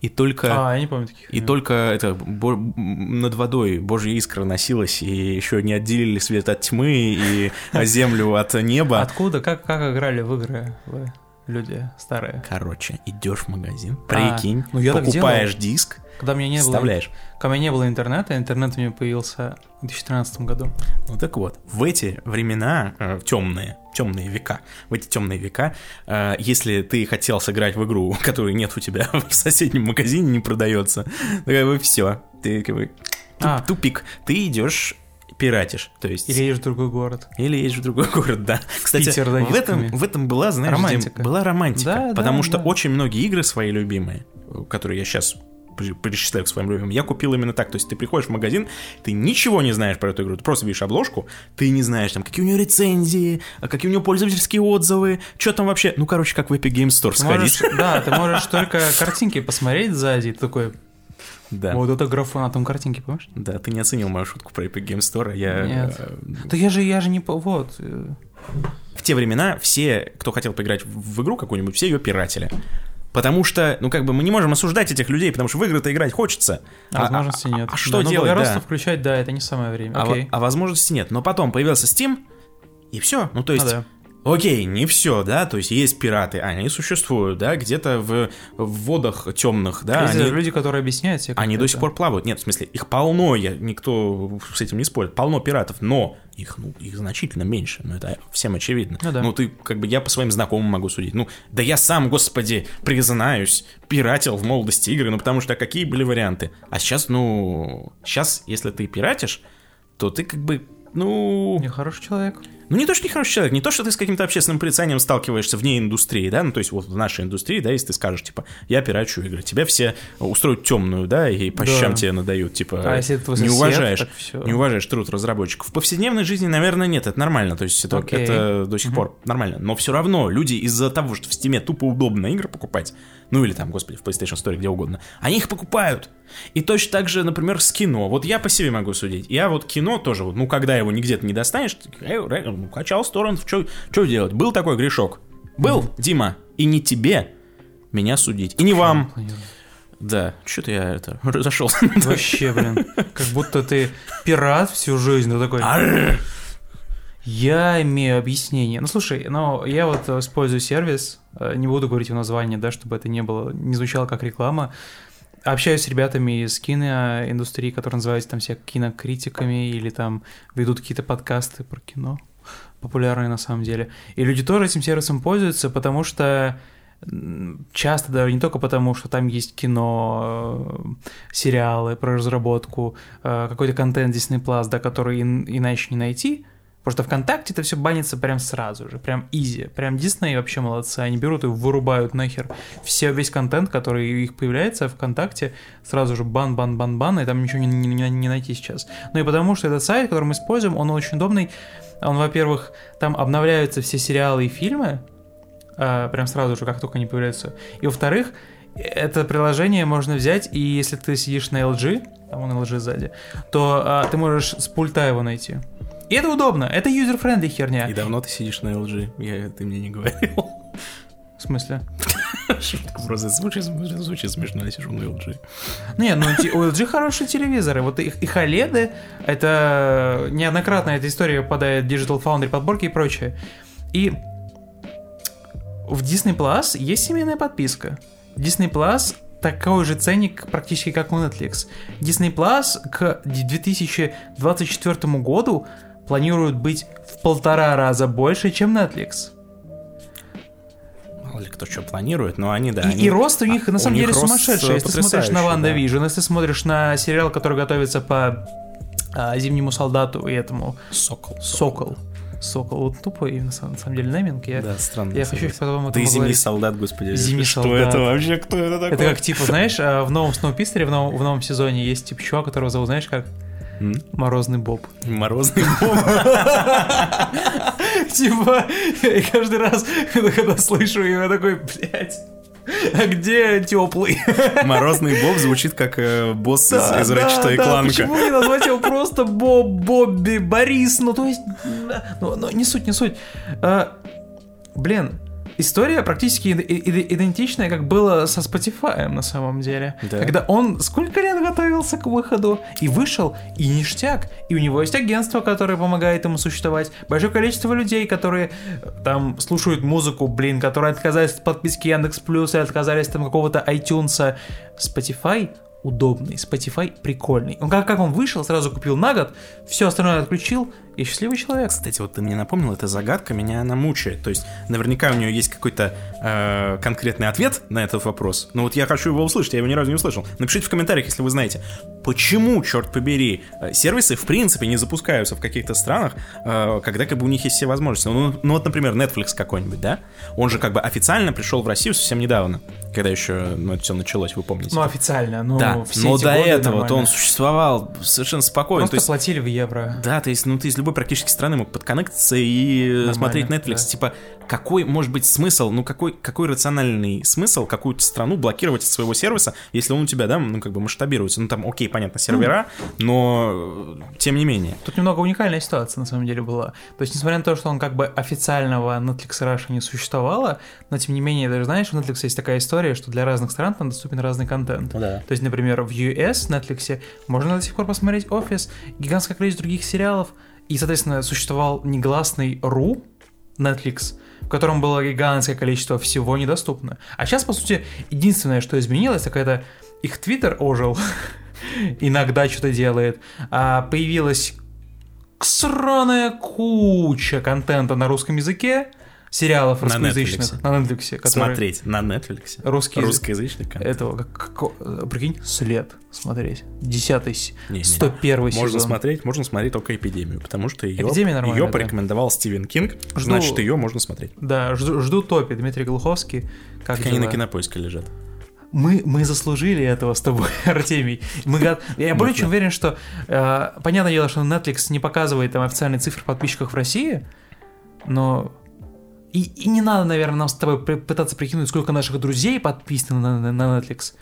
и только... А, я не помню таких. И только это бо, над водой Божья искра носилась, и еще не отделили свет от тьмы и землю от неба. Откуда? Как, как играли в игры вы, люди старые? Короче, идешь в магазин, а, прикинь, а, ну покупаешь диск, когда меня не вставляешь. было, когда меня не было интернета, интернет у меня появился в 2013 году. Ну так вот, в эти времена э, темные, темные века, в эти темные века, э, если ты хотел сыграть в игру, которой нет у тебя в соседнем магазине, не продается, то как бы все, ты как бы туп, а. тупик, ты идешь пиратишь, то есть... Или едешь в другой город. Или едешь в другой город, да. Кстати, Питер, да, в, этом, в этом была, знаешь, романтика. была романтика, да, потому да, что да. очень многие игры свои любимые, которые я сейчас перечисляю к своим любимым, я купил именно так. То есть ты приходишь в магазин, ты ничего не знаешь про эту игру, ты просто видишь обложку, ты не знаешь, там, какие у нее рецензии, а какие у нее пользовательские отзывы, что там вообще, ну, короче, как в Epic Games Store сходить. Да, ты можешь только картинки посмотреть сзади, такой, да. Вот это графон на том картинке, помнишь? Да, ты не оценил мою шутку про Epic Games Store, а я... Нет. Э, да я же, я же не... Вот. В те времена все, кто хотел поиграть в игру какую-нибудь, все ее пиратели. Потому что, ну, как бы мы не можем осуждать этих людей, потому что в игры-то играть хочется. А, возможности нет. А, а что да, делать? Да. включать, да, это не самое время. А, Окей. а возможности нет. Но потом появился Steam, и все. Ну, то есть, а, да. Окей, не все, да, то есть есть пираты, они существуют, да, где-то в, в водах темных, да. Есть они, люди, которые объясняют себе. они как до это. сих пор плавают. Нет, в смысле, их полно, я, никто с этим не спорит, полно пиратов, но их, ну, их значительно меньше, ну, это всем очевидно. Ну да. Ну, ты, как бы, я по своим знакомым могу судить. Ну, да я сам, господи, признаюсь, пиратил в молодости игры, ну, потому что какие были варианты? А сейчас, ну, сейчас, если ты пиратишь, то ты, как бы, ну... Я хороший человек. Ну, не то, что не хороший человек, не то, что ты с каким-то общественным порицанием сталкиваешься вне индустрии, да, ну, то есть вот в нашей индустрии, да, если ты скажешь, типа, я пирачу игры, тебя все устроят темную, да, и по Да. щам тебе надают, типа, А если это не уважаешь, так всё. не уважаешь труд разработчиков. В повседневной жизни, наверное, нет, это нормально, то есть это, Окей. это до сих пор нормально, но все равно люди из-за того, что в Steam тупо удобно игры покупать, ну или там, господи, в PlayStation Store, где угодно, они их покупают. И точно так же, например, с кино. Вот я по себе могу судить. Я вот кино тоже, вот, ну, когда его где-то не достанешь, ну, качал сторон, что делать? Был такой грешок? Был, Дима, и не тебе меня судить, и не вам. Да, что-то я это разошелся. Вообще, блин. Как будто ты пират всю жизнь. Ты такой, я имею объяснение. Ну, слушай, ну, я вот э, использую сервис, э, не буду говорить его название, да, чтобы это не было, не звучало как реклама. Общаюсь с ребятами из киноиндустрии, которые называются там все кинокритиками или там ведут какие-то подкасты про кино, популярные на самом деле. И люди тоже этим сервисом пользуются, потому что часто даже не только потому, что там есть кино, э, сериалы про разработку, э, какой-то контент Disney Plus, да, который ин- иначе не найти, Потому что ВКонтакте это все банится прям сразу же, прям изи. Прям Дисней вообще молодцы. Они берут и вырубают нахер все, весь контент, который у них появляется ВКонтакте, сразу же бан, бан, бан, бан, и там ничего не- не- не найти сейчас. Ну и потому что этот сайт, который мы используем, он очень удобный. Он, во-первых, там обновляются все сериалы и фильмы, а, прям сразу же, как только они появляются. И во-вторых, это приложение можно взять, и если ты сидишь на LG, там он LG сзади, то а, ты можешь с пульта его найти. И это удобно, это user-friendly херня. И давно ты сидишь на LG? Я, ты мне не говорил. В смысле? Шутка просто звучит, звучит смешно, я сижу на LG. Не, ну у LG хорошие телевизоры. Вот их, их OLED, это неоднократно эта история попадает в Digital Foundry подборки и прочее. И в Disney Plus есть семейная подписка. Disney Plus такой же ценник практически как у Netflix. Disney Plus к 2024 году планируют быть в полтора раза больше, чем Netflix. Мало ли кто что планирует, но они, да. И, они- и рост у них а, на самом деле сумасшедший. э, Если ты смотришь на Ванда да. Вижн, если ты смотришь на сериал, который готовится по а, Зимнему солдату и этому Сокол. Сокол. Сокол. Вот тупой на самом, на самом деле naming. Я, Да, странно. я хочу потом Да и зимний солдат, господи. Зимний что солдат. это вообще? Кто это такой? Это как типа, знаешь, а, в новом Сноупирсере, в новом, в новом сезоне есть типа чувак, которого зовут, знаешь, как? Морозный Боб. Морозный бог. Типа, и каждый раз, когда слышу его, я такой, блядь, а где теплый? Морозный боб звучит как э, босс из, Да, из да, Ratchet и да, Clank. Почему не назвать его просто Боб, Бобби, Борис? Ну, то есть, ну, ну, не суть, не суть. А, блин, история практически иде- иде- идентичная, как было со Spotify на самом деле. Да. Когда он сколько лет готовился к выходу и вышел, и ништяк. И у него есть агентство, которое помогает ему существовать. Большое количество людей, которые э, там слушают музыку, блин, которые отказались от подписки Яндекс Плюс и отказались там какого-то iTunes. Spotify удобный, Spotify прикольный. Он как, как он вышел, сразу купил на год, все остальное отключил, и счастливый человек. Кстати, вот ты мне напомнил, эта загадка меня она мучает. То есть, наверняка у нее есть какой-то э, конкретный ответ на этот вопрос. Но вот я хочу его услышать, я его ни разу не услышал. Напишите в комментариях, если вы знаете, почему, черт побери, э, сервисы в принципе не запускаются в каких-то странах, э, когда как бы у них есть все возможности. Ну, ну вот, например, Netflix какой-нибудь, да? Он же как бы официально пришел в Россию совсем недавно, когда еще ну, это все началось, вы помните. Ну, официально, ну, да, все но эти до годы этого-то нормально. он существовал совершенно спокойно. Просто То есть, платили в евро. да, то есть, ну ты из любой практически страны мог подконнектиться и Нормально, смотреть Netflix. да. Типа, какой может быть смысл, ну какой, какой рациональный смысл какую-то страну блокировать от своего сервиса, если он у тебя, да, ну как бы масштабируется. Ну там, окей, понятно, сервера, но э, тем не менее. Тут немного уникальная ситуация на самом деле была. То есть, несмотря на то, что он как бы официального Netflix Russia не существовало, но тем не менее, даже знаешь, у Netflix есть такая история, что для разных стран там доступен разный контент. да. То есть, например, в US Netflix можно до сих пор посмотреть офис, гигантское количество других сериалов, и, соответственно, существовал негласный RU, Netflix, в котором было гигантское количество всего недоступно. А сейчас, по сути, единственное, что изменилось, так это их твиттер ожил, иногда что-то делает, а появилась сраная куча контента на русском языке, сериалов На русскоязычных на Netflix, которые Смотреть на Netflix. русский Русскоязычный контент. этого, как, как- прикинь, след смотреть. Десятый, с- Не-не-не. 101 сезон. Можно смотреть, можно смотреть только эпидемию, потому что ее, ее да. порекомендовал Стивен Кинг, Жду- значит, ее можно смотреть. Да, жду, жду топи, Дмитрий Глуховский. Как Так они на кинопоиске лежат. мы, мы заслужили этого с тобой, Артемий. Мы, я более чем уверен, что э, понятное дело, что Netflix не показывает там официальные цифры подписчиков в России, но и, и не надо, наверное, нам с тобой пытаться прикинуть, сколько наших друзей подписано на, на- на Netflix.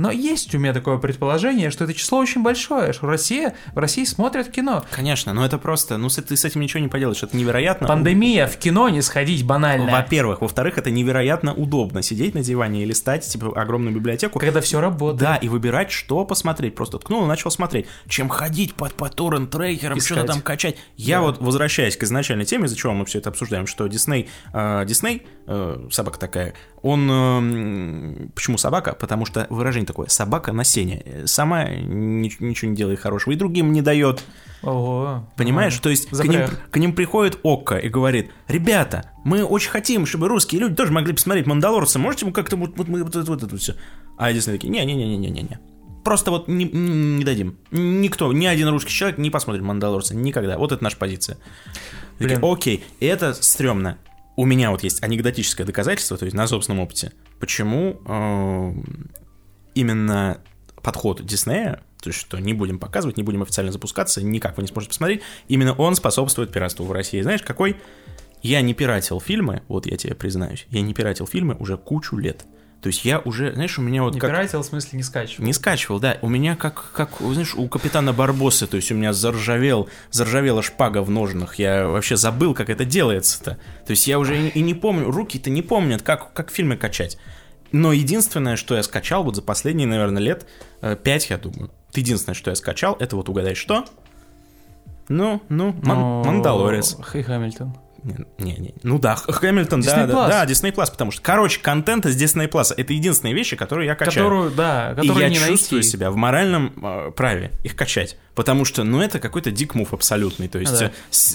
Но есть у меня такое предположение, что это число очень большое, что Россия, в России смотрят кино. Конечно, но это просто, ну ты с этим ничего не поделаешь, это невероятно. Пандемия, в кино не сходить банально. Во-первых, во-вторых, это невероятно удобно сидеть на диване и листать типа огромную библиотеку. Когда все работает. Да, и выбирать, что посмотреть. Просто ткнул и начал смотреть. Чем ходить под по торрент-трекерам, что-то там качать. Я Да. вот, возвращаясь к изначальной теме, из-за чего мы все это обсуждаем, что Дисней, э, Дисней, э, собака такая, он... э, м, почему собака? Потому что выражение такое, собака на сене. Э, Сама ни- ничего не делает хорошего, и другим не дает. Ого. Понимаешь? Ага. То есть к ним, к ним приходит Окко и говорит, ребята, мы очень хотим, чтобы русские люди тоже могли посмотреть «Мандалорца», можете мы как-то вот, вот, вот, это вот это все? А Дисней такие, не-не-не-не-не-не. Просто вот не, не дадим. Никто, ни один русский человек не посмотрит «Мандалорца» никогда. Вот это наша позиция. Такие. Окей, и это стрёмно. У меня вот есть анекдотическое доказательство, то есть на собственном опыте, почему э, именно подход Диснея, то есть что не будем показывать, не будем официально запускаться, никак вы не сможете посмотреть, именно он способствует пиратству в России. Знаешь, какой? Я не пиратил фильмы, вот я тебе признаюсь, я не пиратил фильмы уже кучу лет. То есть я уже, знаешь, у меня вот Не как... пиратил, в смысле не скачивал. Не скачивал, да. У меня как, как, знаешь, у капитана Барбоса, то есть у меня заржавел, заржавела шпага в ножнах. Я вообще забыл, как это делается-то. То есть я уже и, и не помню, руки-то не помнят, как, как фильмы качать. Но единственное, что я скачал вот за последние, наверное, лет э, пять, я думаю. Единственное, что я скачал, это вот угадай что? Ну, ну, Ман- Мандалорец. Хей Хамильтон. Не, не, ну да, Хэмилтон, да, да, да, Disney Plus, потому что, короче, контент из Disney Plus, это единственные вещи, которые я качаю. Которую, да, И которую я не чувствую найти. себя в моральном э, праве их качать. Потому что, ну, это какой-то дик мув абсолютный. То есть Да. э,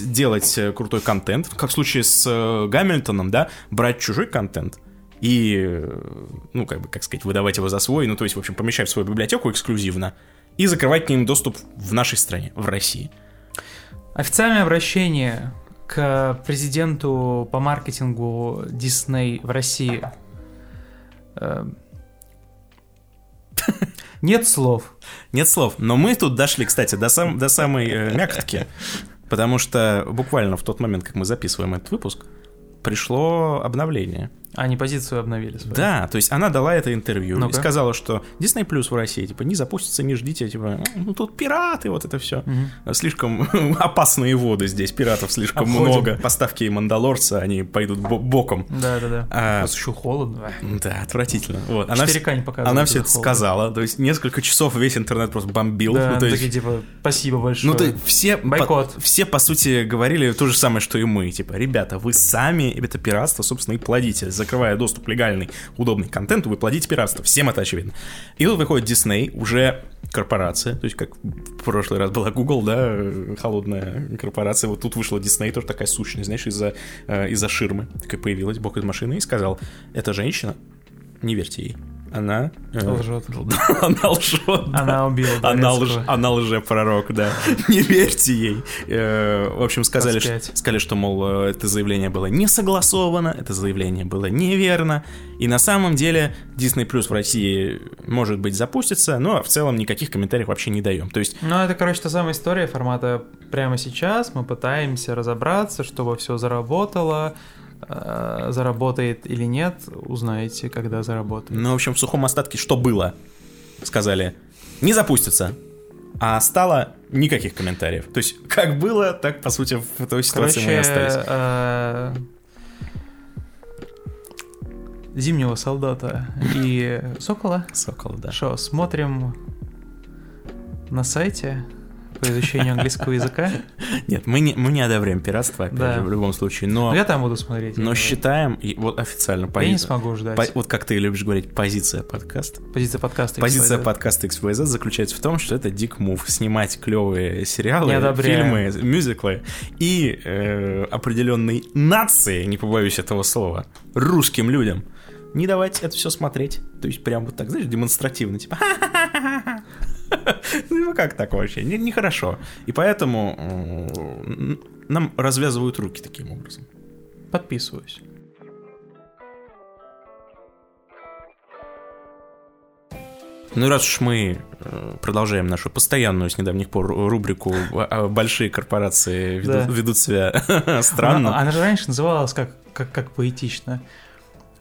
делать э, крутой контент, как в случае с э, Гамильтоном, да, брать чужой контент и, ну, как бы, как сказать, выдавать его за свой, ну, то есть, в общем, помещать в свою библиотеку эксклюзивно и закрывать к ним доступ в нашей стране, в России. Официальное обращение к президенту по маркетингу Disney в России. Эм. Нет слов. Нет слов. Но мы тут дошли, кстати, до, сам, до самой э, мякотки, потому что буквально в тот момент, как мы записываем этот выпуск, пришло обновление. Они позицию обновили свою. Да, то есть она дала это интервью и Ну-ка. сказала, что Disney Plus в России, типа, не запустится, не ждите, типа, ну тут пираты, вот это все. Мгм. Слишком опасные воды здесь, пиратов слишком Обходим. много. Поставки Мандалорца, они пойдут бо- боком. Да, да, да. А, Сейчас еще холодно. да, отвратительно. Вот. Она, вс- 4К не показывает. она все это холода. сказала, то есть несколько часов весь интернет просто бомбил. Да, ну, то есть- такие типа, спасибо большое. Ну, то есть все, Бойкот. по, все, по сути, говорили то же самое, что и мы. Типа, ребята, вы сами это пиратство, собственно, и плодите. Закрывая доступ легальный, удобный контент, вы плодите пиратство. Всем это очевидно. И тут выходит Disney, уже корпорация, то есть как в прошлый раз была Google, да, э, холодная корпорация, вот тут вышла Disney, тоже такая сущность, знаешь, из-за э, из-за ширмы, такая появилась, бог из машины, и сказал, эта женщина, не верьте ей, она... э, Лжет. Она лжет. Она убила Она, лж, она лжепророк, да. Не верьте ей. Э, В общем, сказали, что, 25. сказали, что, мол, э, это заявление было не согласовано, это заявление было неверно. И на самом деле Disney Plus в России, может быть, запустится, но в целом никаких комментариев вообще не даем. То есть, Ну, это, короче, та самая история формата прямо сейчас мы пытаемся разобраться, чтобы все заработало, заработает или нет, узнаете, когда заработает. ну, в общем, в сухом остатке что было? Сказали, не запустится. А стало никаких комментариев. То есть, как было, так, по сути, в той ситуации мы и Короче, остались. э, Зимнего солдата и Сокола. Сокол, да. Что, смотрим на сайте по изучению английского языка. Нет, мы не, мы не одобряем пиратство, опять Да. же, в любом случае, но, Ну, я там буду смотреть. но считаем, и вот официально Я не смогу ждать. по- вот как ты любишь говорить, позиция подкаста. Позиция подкаста. Позиция подкаста XYZ заключается в том, что это дик мув снимать клевые сериалы, фильмы, мюзиклы и э, определенной нации, не побоюсь этого слова, русским людям не давать это все смотреть. То есть прям вот так, знаешь, демонстративно, типа Ну как так вообще? Не- Нехорошо. И поэтому нам развязывают руки таким образом. Подписываюсь. Ну и раз уж мы э, продолжаем нашу постоянную с недавних пор рубрику а, «Большие корпорации ведут, Да. ведут себя странно», Она, она же раньше называлась как, как, как поэтично.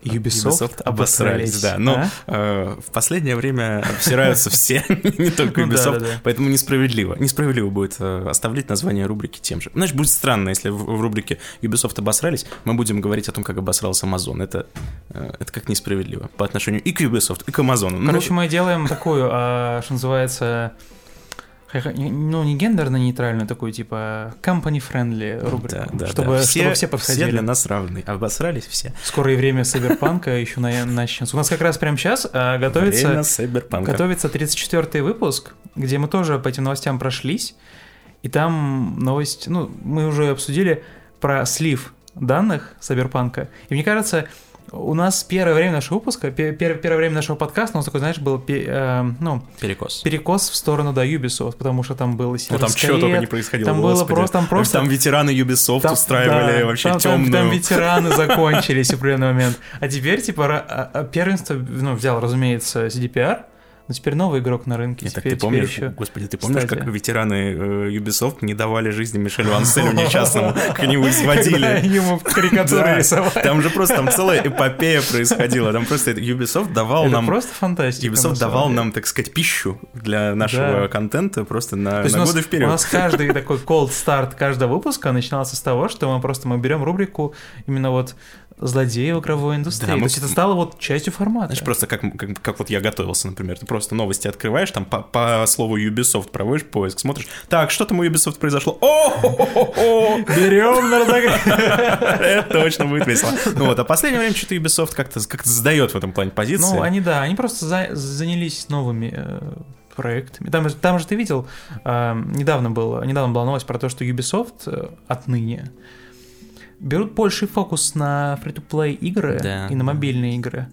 Ubisoft, обосрались, да. Но А? э, в последнее время обсираются все, не только Ну Ubisoft, поэтому несправедливо. Несправедливо будет э, оставлять название рубрики тем же. Значит, будет странно, если в, рубрике Ubisoft обосрались, мы будем говорить о том, как обосрался Amazon. Это, э, это как несправедливо по отношению и к Ubisoft, и к Amazon. Ну, Короче, мы делаем такую, а, что называется, ну, не гендерно-нейтральную, такую, типа, company-friendly рубрику, да, да, чтобы, да. чтобы все Все подходили. для нас равны. Обосрались все. Скоро и время Сайберпанка еще на- начнется. У нас как раз прямо сейчас а, готовится... Готовится 34-й выпуск, где мы тоже по этим новостям прошлись. И там новость, ну, мы уже обсудили про слив данных Сайберпанка. И мне кажется, у нас первое время нашего выпуска, пе- пер- первое время нашего подкаста, у нас такой, знаешь, был пе- э, ну, Перекос. перекос в сторону, да, Ubisoft, потому что там был и Ну там чего только не происходило, там было просто- там просто- Там ветераны Ubisoft там- устраивали да, вообще там, там- темную... Там, ветераны закончились в определенный момент. А теперь, типа, а- а первенство, ну, взял, разумеется, CDPR, но теперь новый игрок на рынке. Нет, так теперь, ты помнишь, еще... господи, ты помнишь, Кстати. как ветераны э, Ubisoft не давали жизни Мишелю Анселю несчастному, его Когда изводили. ему карикатуры рисовали. Там же просто там целая эпопея происходила. Там просто Ubisoft давал нам... просто фантастика. Ubisoft давал нам, так сказать, пищу для нашего контента просто на, годы вперед. у нас каждый такой cold старт каждого выпуска начинался с того, что мы просто мы берем рубрику именно вот злодеев игровой индустрии. Да, мы- То есть это стало вот частью формата. Знаешь, просто как, как, как вот я готовился, например, ты просто новости открываешь, там по, по слову Ubisoft проводишь поиск, смотришь, так, что там у Ubisoft произошло? О, Берем на разогрев. Это точно будет весело. Ну вот, а в последнее время что-то Ubisoft как-то как сдает в этом плане позиции. Ну, они, да, они просто за- занялись новыми э, проектами. Там, же- там же ты видел, э, недавно, было, недавно была новость про то, что Ubisoft э, отныне берут больший фокус на фри-то-плей игры Да. и на мобильные игры.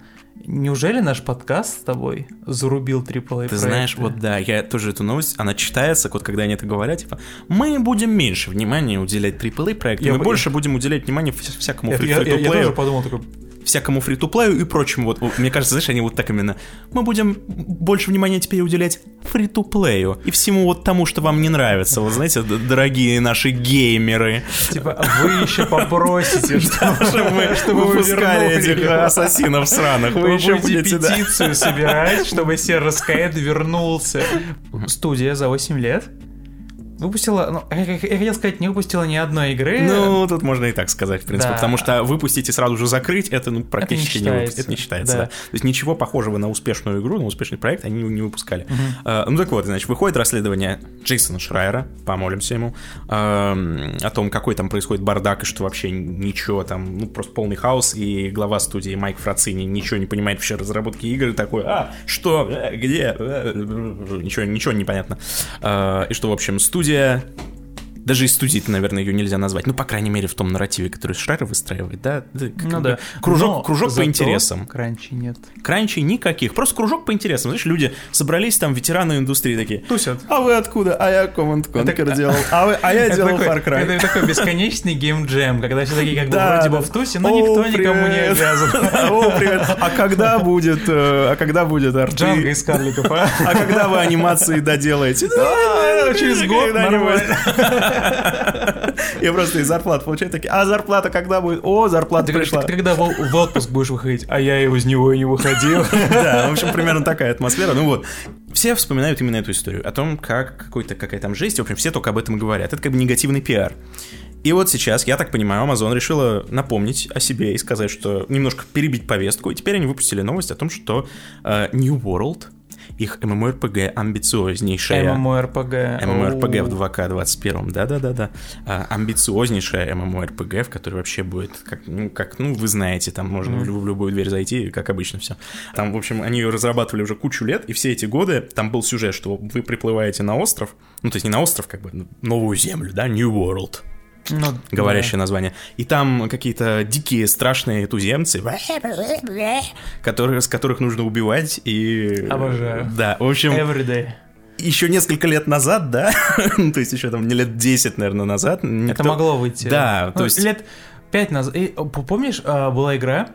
Неужели наш подкаст с тобой зарубил AAA Ты знаешь, вот да, я тоже эту новость, она читается, вот когда они это говорят, типа, мы будем меньше внимания уделять AAA проектам, Я мы бы- больше будем уделять внимание вс- всякому я, я- я- я тоже подумал такой, всякому фри-то-плею и прочему. Вот, мне кажется, знаешь, они вот так именно, мы будем больше внимания теперь уделять фри-то-плею и всему вот тому, что вам не нравится. Вот знаете, дорогие наши геймеры, типа, вы еще попросите, чтобы вы выпускали этих ассасинов сраных. Вы еще будете петицию собирать, чтобы CRSKD вернулся. Студия за 8 лет выпустила, ну, я, хотел сказать, не выпустила ни одной игры. Ну, тут можно и так сказать, в принципе, Да. потому что выпустить и сразу же закрыть, это ну, практически не, выпу- считается. это не считается. Да. да. То есть ничего похожего на успешную игру, на успешный проект они не выпускали. А, ну так вот, значит, выходит расследование Джейсона Шрайера, помолимся ему, а, о том, какой там происходит бардак и что вообще ничего там, ну просто полный хаос, и глава студии Майк Фрацини ничего не понимает вообще разработки игр, и такой, а, что, Э, где, Э, ничего, ничего не понятно. А, и что, в общем, студия 对 даже из студии наверное, ее нельзя назвать. Ну, по крайней мере, в том нарративе, который Шрайер выстраивает, да? Как Ну да. Кружок, Но кружок по интересам. Кранчи нет. Кранчей никаких. Просто кружок по интересам. Знаешь, люди собрались там, ветераны индустрии такие. Тусят. А вы откуда? А я Command Conquer Это- делал. А, вы, а я Это делал такой, Far Cry. это такой бесконечный геймджем, когда все такие как бы вроде бы в тусе, но никто никому не обязан. О, привет. А когда будет, э, а когда будет арты? Джанго из карликов, а? А когда вы анимации доделаете? Через год Когда-нибудь. Я просто из зарплат получаю такие, а зарплата когда будет? О, зарплата пришла. когда в, отпуск будешь выходить, а я из него и не выходил. Да, в общем, примерно такая атмосфера. Ну вот, все вспоминают именно эту историю, о том, как какой-то, какая там жесть, в общем, все только об этом и говорят. Это как бы негативный пиар. И вот сейчас, я так понимаю, Amazon решила напомнить о себе и сказать, что немножко перебить повестку, и теперь они выпустили новость о том, что э, New World их MMORPG амбициознейшая. MMORPG. MMORPG в 2К21, да-да-да-да. А, амбициознейшая MMORPG, в которой вообще будет, как, ну, как, ну, вы знаете, там можно mm. в любую дверь зайти, как обычно все. Там, в общем, они ее разрабатывали уже кучу лет, и все эти годы там был сюжет, что вы приплываете на остров, ну, то есть не на остров, как бы, новую землю, да, New World, ну, говорящее да. название. И там какие-то дикие, страшные туземцы, которые, с которых нужно убивать и... Обожаю. Да, в общем... Everyday. Еще несколько лет назад, да, то есть еще там не лет 10, наверное, назад. Никто... Это могло выйти. Да, ну, то есть... Лет 5 назад. И, помнишь, а, была игра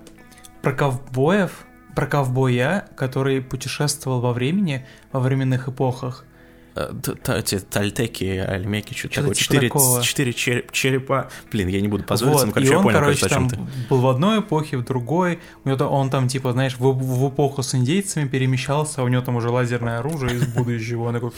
про ковбоев, про ковбоя, который путешествовал во времени, во временных эпохах. Эти тальтеки, альмеки, что-то такое. Типа четыре, четыре черепа. Блин, я не буду позориться, вот. но, короче, и он, я понял, короче, там ты. был в одной эпохе, в другой. У него он там, типа, знаешь, в, в эпоху с индейцами перемещался, а у него там уже лазерное оружие из будущего. Он такой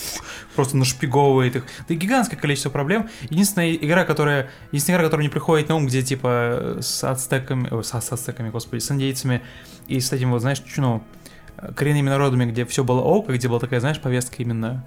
просто нашпиговывает их. Это гигантское количество проблем. Единственная игра, которая... Единственная игра, которая не приходит на ум, где, типа, с ацтеками... О, с ацтеками, господи, с индейцами и с этим, вот, знаешь, ну, коренными народами, где все было ок, где была такая, знаешь, повестка именно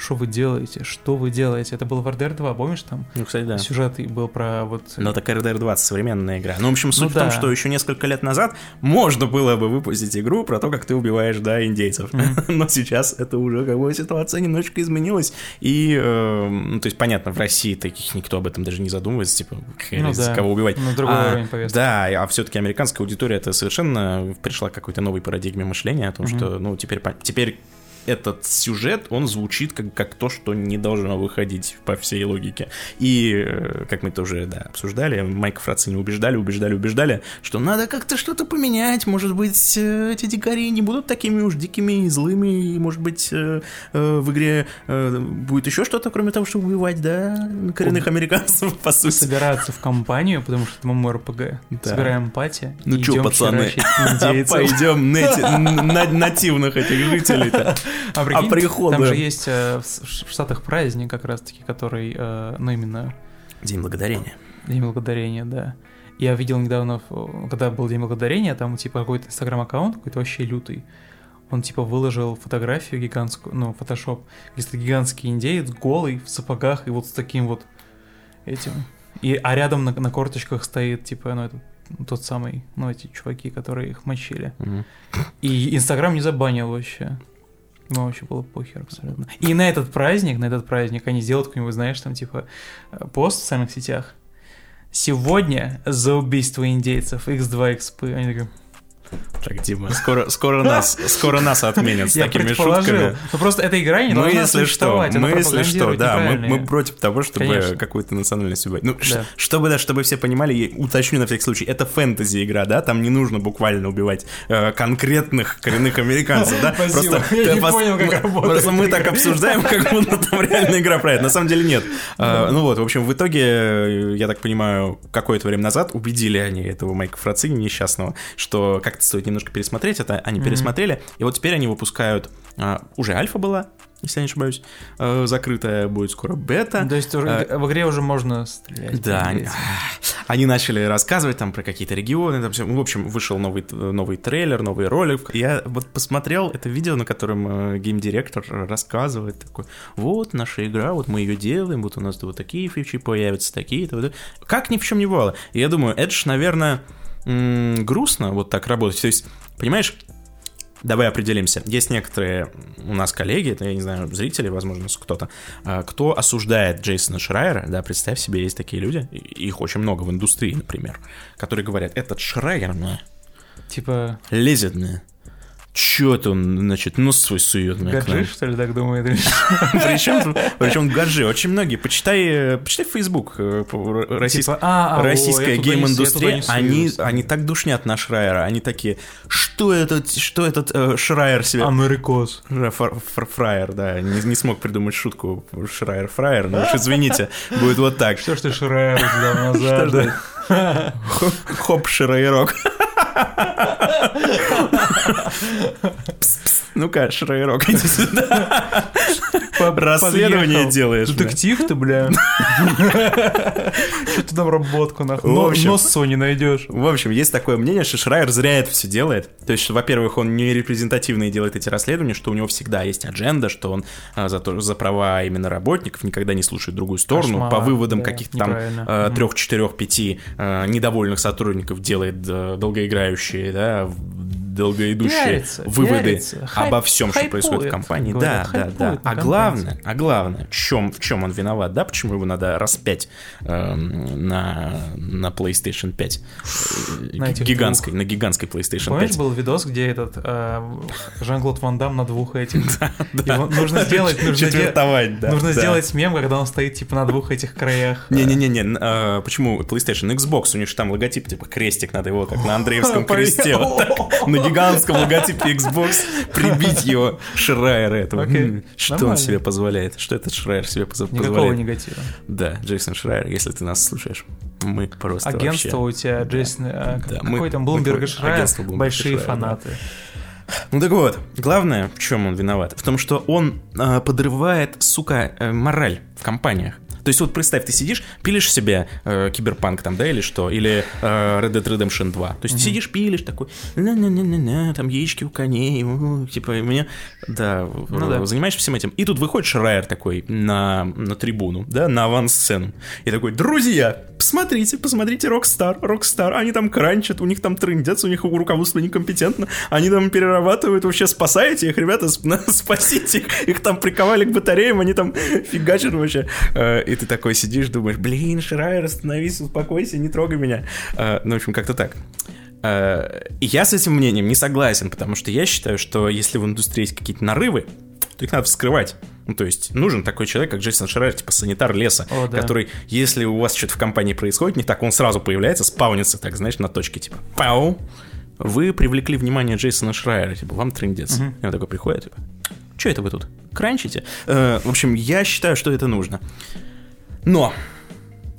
что вы делаете, что вы делаете. Это был в RDR 2, помнишь там? Ну, кстати, да. Сюжет был про вот... Но так RDR 2 современная игра. Ну, в общем, суть ну, в том, да. что еще несколько лет назад можно было бы выпустить игру про то, как ты убиваешь, да, индейцев. Mm-hmm. Но сейчас это уже как бы ситуация немножечко изменилась. И, э, ну, то есть, понятно, в России таких никто об этом даже не задумывается, типа, ну, да. кого убивать. Ну, другой а, уровень повестки. Да, а все-таки американская аудитория это совершенно пришла к какой-то новой парадигме мышления о том, mm-hmm. что, ну, теперь, теперь этот сюжет, он звучит как, как то, что не должно выходить по всей логике. И, э, как мы тоже, да, обсуждали, Майк Фрацини убеждали, убеждали, убеждали, что надо как-то что-то поменять, может быть, э, эти дикари не будут такими уж дикими и злыми, и, может быть, э, в игре будет еще что-то, кроме того, чтобы убивать, да, коренных американцев, по сути. Собираться в компанию, потому что это ММОРПГ. Да. Собираем эмпатия. Ну что, пацаны, пойдем нативных этих жителей-то а, прикинь, а приходы... Там же есть э, в Штатах праздник как раз-таки, который, э, ну, именно... День Благодарения. День Благодарения, да. Я видел недавно, когда был День Благодарения, там, типа, какой-то инстаграм-аккаунт, какой-то вообще лютый. Он, типа, выложил фотографию гигантскую, ну, фотошоп, где гигантский индеец, голый, в сапогах, и вот с таким вот этим. И, а рядом на, на корточках стоит, типа, ну, этот тот самый, ну, эти чуваки, которые их мочили. Mm-hmm. И Инстаграм не забанил вообще. Ну, вообще было похер абсолютно. И на этот праздник, на этот праздник они сделают какой-нибудь, знаешь, там типа э, пост в социальных сетях. Сегодня за убийство индейцев X2 XP. Они такие, так, Дима, скоро, скоро, нас, скоро нас отменят с такими шутками. Ну просто эта игра не мы, если что, мы, если что, да, мы, мы против того, чтобы какую-то национальность убивать. Ну, да. чтобы, да, чтобы все понимали, я уточню на всякий случай, это фэнтези-игра, да, там не нужно буквально убивать э, конкретных коренных американцев, да? Спасибо, просто, я не понял, как работает. Просто мы так обсуждаем, как будто там реальная игра про это. На самом деле нет. А, ну вот, в общем, в итоге, я так понимаю, какое-то время назад убедили они этого Майка Фрацини несчастного, что как-то стоит немножко пересмотреть это, они mm-hmm. пересмотрели, и вот теперь они выпускают, а, уже альфа была, если я не ошибаюсь, э, закрытая будет скоро бета. То есть э, в игре уже можно стрелять. Да, они, они начали рассказывать там про какие-то регионы, там все. В общем, вышел новый, новый трейлер, новый ролик. Я вот посмотрел это видео, на котором э, геймдиректор рассказывает такой, вот наша игра, вот мы ее делаем, вот у нас вот такие фичи появятся, такие-то. Вот. Как ни в чем не бывало. И я думаю, это ж, грустно вот так работать. То есть, понимаешь, Давай определимся. Есть некоторые у нас коллеги, это, я не знаю, зрители, возможно, кто-то, а, кто осуждает Джейсона Шрайера, да, представь себе, есть такие люди, их очень много в индустрии, например, которые говорят, этот Шрайер, ну, типа... Лезет, мне. Чё это он, значит, нос свой сует? Гаджи, что ли, так думает? Причем, причем гаджи. Очень многие. Почитай, почитай Facebook. Э, российская, типа, а, а, российская гейм-индустрия. Они, они так душнят на Шрайера. Они такие, что этот, что этот э, Шрайер себе... Америкос. Фраер, да. Не, смог придумать шутку Шрайер-фраер, но уж извините, будет вот так. Что ж ты Шрайер назад? Хоп, Шрайерок. Ну-ка, Шрайрок, иди сюда. Расследование делаешь. Детектив ты, бля. Что ты там работку нахуй? Нос не найдешь. В общем, есть такое мнение, что Шрайер зря это все делает. То есть, во-первых, он не репрезентативный делает эти расследования, что у него всегда есть адженда, что он а, за, то, за права именно работников никогда не слушает другую сторону. Кошмар, по выводам да, каких-то там а, трех, четырех, пяти а, недовольных сотрудников делает долгоиграющие, да, долгоидущие пиарится, выводы пиарится, обо хайп, всем, что происходит в компании. Говорят, да, да, да. А главное, а главное, в чем, в чем он виноват, да, почему его надо распять э, на, на PlayStation 5? На гигантской, двух. на гигантской PlayStation Помнишь, 5. был видос, где этот э, Жан-Клод Ван Дам на двух этих... Нужно сделать... Да. Нужно сделать мем, когда он стоит, типа, на двух этих краях. Не-не-не, а, почему PlayStation? Xbox, у них же там логотип, типа, крестик, надо его как на Андреевском кресте. Вот так, на гигантском логотипе Xbox прибить его Шрайера этого. Okay. Что Нормально. он себе позволяет? Что этот Шрайер себе позволяет? Никакого негатива. Да, Джейсон Шрайер, если ты нас слушаешь, мы просто Агентство вообще... у тебя, Джейсон... Да. А, какой мы, там, Блумберг и Шрайер, большие Шрайер, фанаты. Да. Ну так вот, главное, в чем он виноват? В том, что он э, подрывает, сука, э, мораль в компаниях. То есть вот представь, ты сидишь, пилишь себе э, киберпанк там, да, или что, или э, Red Dead Redemption 2. То есть mm-hmm. ты сидишь, пилишь такой, на-на-на-на-на, там яички у коней, у, типа, мне, да, ну, да, занимаешься всем этим. И тут выходит Шрайер такой на, на трибуну, да, на авансцену, и такой, друзья, посмотрите, посмотрите Rockstar, Rockstar, они там кранчат, у них там трындец, у них руководство некомпетентно, они там перерабатывают, вообще спасаете их, ребята, спасите их, их там приковали к батареям, они там фигачат вообще. Э, и ты такой сидишь, думаешь, блин, Шрайер, остановись, успокойся, не трогай меня. Э, ну, в общем, как-то так. Э, я с этим мнением не согласен, потому что я считаю, что если в индустрии есть какие-то нарывы, то их надо вскрывать. Ну, то есть нужен такой человек, как Джейсон Шрайер, типа санитар леса, О, да. который, если у вас что-то в компании происходит не так, он сразу появляется, спаунится, так, знаешь, на точке, типа, пау, вы привлекли внимание Джейсона Шрайера, типа, вам трендец. Угу. И он такой приходит, типа, что это вы тут, кранчите? Э, в общем, я считаю, что это нужно. Но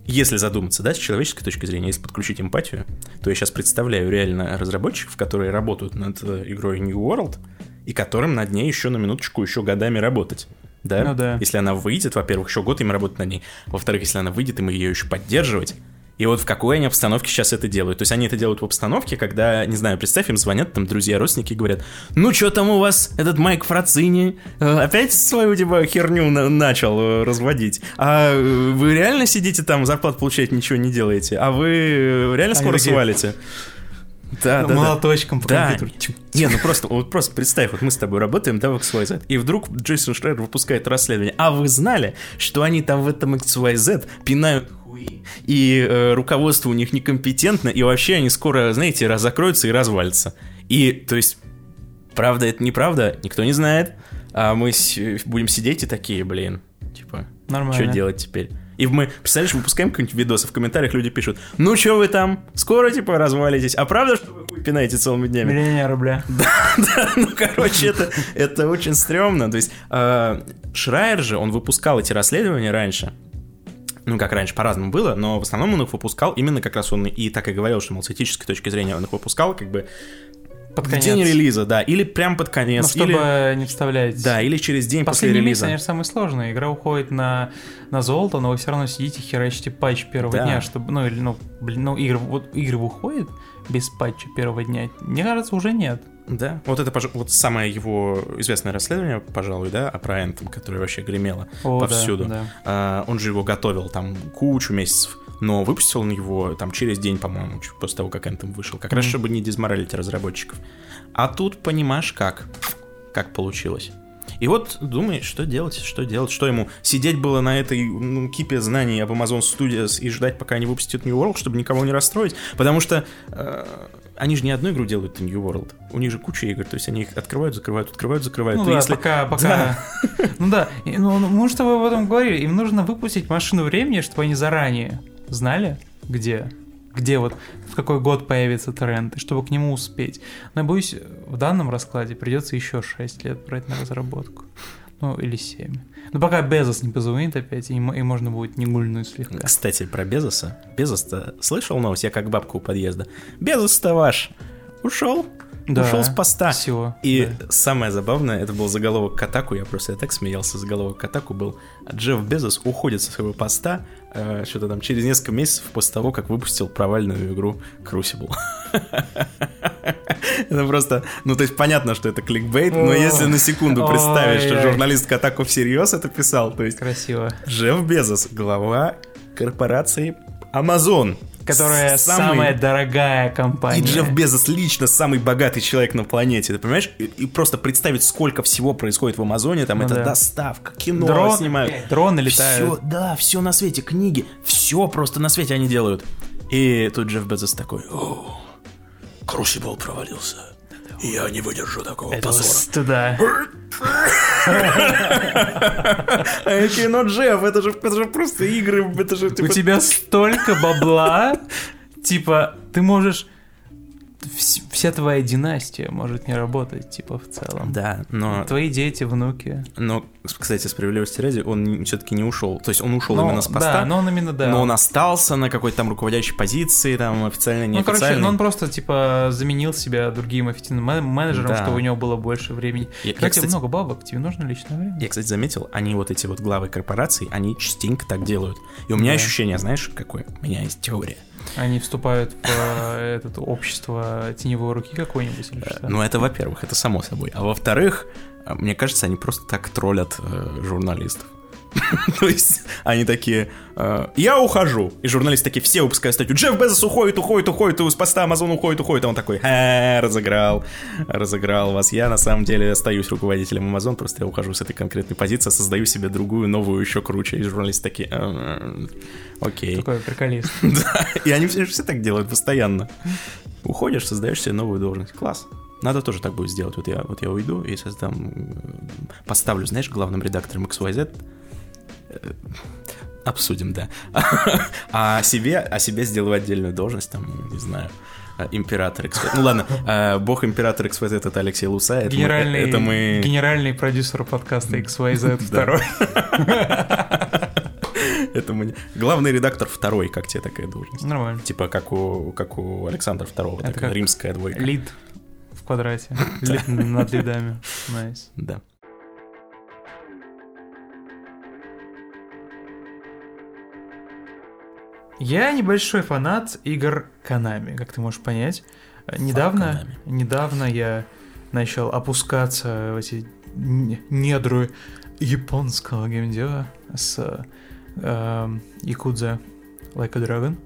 если задуматься, да, с человеческой точки зрения, если подключить эмпатию, то я сейчас представляю реально разработчиков, которые работают над э, игрой New World, и которым над ней еще на минуточку еще годами работать. Да? Ну да. Если она выйдет, во-первых, еще год им работать над ней. Во-вторых, если она выйдет, им ее еще поддерживать. И вот в какой они обстановке сейчас это делают? То есть они это делают в обстановке, когда, не знаю, представь, им звонят там друзья, родственники и говорят, ну что там у вас, этот Майк Фрацини э, опять свою типа херню на начал э, разводить? А э, вы реально сидите там, зарплату получаете, ничего не делаете? А вы реально скоро свалите? Да, да, молоточком да. по да. компьютеру. Не, ну просто, вот просто представь, вот мы с тобой работаем, да, в XYZ, и вдруг Джейсон Шрайер выпускает расследование. А вы знали, что они там в этом XYZ пинают хуи, и э, руководство у них некомпетентно, и вообще они скоро, знаете, раз закроются и развалятся. И, то есть, правда это неправда, никто не знает, а мы будем сидеть и такие, блин, типа, Нормально. что делать теперь? И мы, представляешь, выпускаем какой-нибудь видос, в комментариях люди пишут, ну что вы там, скоро типа развалитесь, а правда, что вы хуй пинаете целыми днями? Миллионер, бля. Да, да, ну короче, это, это очень стрёмно. То есть э, Шрайер же, он выпускал эти расследования раньше, ну, как раньше, по-разному было, но в основном он их выпускал именно как раз он и так и говорил, что, мол, с этической точки зрения он их выпускал как бы под конец. день релиза, да, или прям под конец. Ну, чтобы или... не вставлять. Да, или через день Последний после релиза. Последний месяц, конечно, самый сложный. Игра уходит на, на золото, но вы все равно сидите, херачите патч первого да. дня, чтобы, ну, или, ну, блин, ну, игры, вот, игры выходят без патча первого дня. Мне кажется, уже нет. Да, вот это вот самое его известное расследование, пожалуй, да, о про Anthem, которое вообще гремело О, повсюду. Да, да. А, он же его готовил там кучу месяцев но выпустил он его там через день, по-моему, после того, как Anthem вышел, как mm-hmm. раз чтобы не дезморалить разработчиков. А тут понимаешь как, как получилось. И вот думаешь, что делать, что делать, что ему сидеть было на этой ну, кипе знаний об Amazon Studios и ждать, пока они выпустят New World, чтобы никого не расстроить, потому что э, они же не одну игру делают New World, у них же куча игр, то есть они их открывают, закрывают, открывают, закрывают. Ну да, если... пока, пока. Да. Ну да, ну, мы с тобой об этом говорили, им нужно выпустить машину времени, чтобы они заранее знали, где, где вот, в какой год появится тренд, и чтобы к нему успеть. Но я боюсь, в данном раскладе придется еще 6 лет брать на разработку. Ну, или 7. Ну, пока Безос не позвонит опять, и, и можно будет не гульнуть слегка. Кстати, про Безоса. Безос-то слышал новость? Я как бабка у подъезда. Безос-то ваш ушел. Да, ушел с поста. Всего. И да. самое забавное, это был заголовок Катаку, я просто я так смеялся, заголовок Катаку был Джефф Безос уходит со своего поста э, что-то там через несколько месяцев после того, как выпустил провальную игру Crucible. Это просто, ну то есть понятно, что это кликбейт, но если на секунду представить, что журналист Катаку всерьез это писал, то есть... Красиво. Джефф Безос, глава корпорации Amazon. Которая самый... самая дорогая компания. И Джефф Безос лично самый богатый человек на планете, ты понимаешь? И, и просто представить, сколько всего происходит в Амазоне, там ну, это да. доставка, кино Дрон, снимают. Дроны летают. Все, да, все на свете, книги, все просто на свете они делают. И тут Джефф Безос такой, о, Крусибл провалился. Я не выдержу такого это позора. Стыда. А кино Джефф, это же, это же просто игры, это же... Типа... У тебя столько бабла, типа, ты можешь вся твоя династия может не работать, типа, в целом. Да, но... Твои дети, внуки. Но, кстати, справедливости ради, он все-таки не ушел. То есть он ушел но, именно с поста. Да, но он именно, да. Но он остался на какой-то там руководящей позиции, там, официально, неофициально. Ну, короче, ну, он просто, типа, заменил себя другим официальным менеджером, да. чтобы у него было больше времени. Я, кстати, я, кстати, много бабок, тебе нужно личное время. Я, кстати, заметил, они вот эти вот главы корпораций, они частенько так делают. И у меня да. ощущение, знаешь, какое? У меня есть теория они вступают в э, это общество теневой руки какой-нибудь или что? Ну, это во-первых, это само собой. А во-вторых, э, мне кажется, они просто так троллят э, журналистов. То есть они такие, э, я ухожу. И журналисты такие, все выпускают статью, Джефф Безос уходит, уходит, уходит, из поста Амазон уходит, уходит. А он такой, разыграл, разыграл вас. Я на самом деле остаюсь руководителем Амазон, просто я ухожу с этой конкретной позиции, создаю себе другую, новую, еще круче. И журналисты такие, «Э, окей. Такой приколист. Да, и они все, все так делают постоянно. Уходишь, создаешь себе новую должность. Класс. Надо тоже так будет сделать. Вот я, вот я уйду и создам, поставлю, знаешь, главным редактором XYZ обсудим, да. А себе, а себе сделаю отдельную должность, там, не знаю, э, император XYZ. Ну ладно, э, бог император XYZ это Алексей Луса. Это генеральный, мы, это мы... генеральный продюсер подкаста XYZ второй. Это мы... Главный редактор второй, как тебе такая должность? Нормально. Типа как у, как у Александра второго, такая римская двойка. Лид в квадрате. Лид над лидами. Nice. Да. Я небольшой фанат игр Канами, как ты можешь понять. Недавно, недавно я начал опускаться в эти недры японского геймдева с э, Якудза Like a Dragon.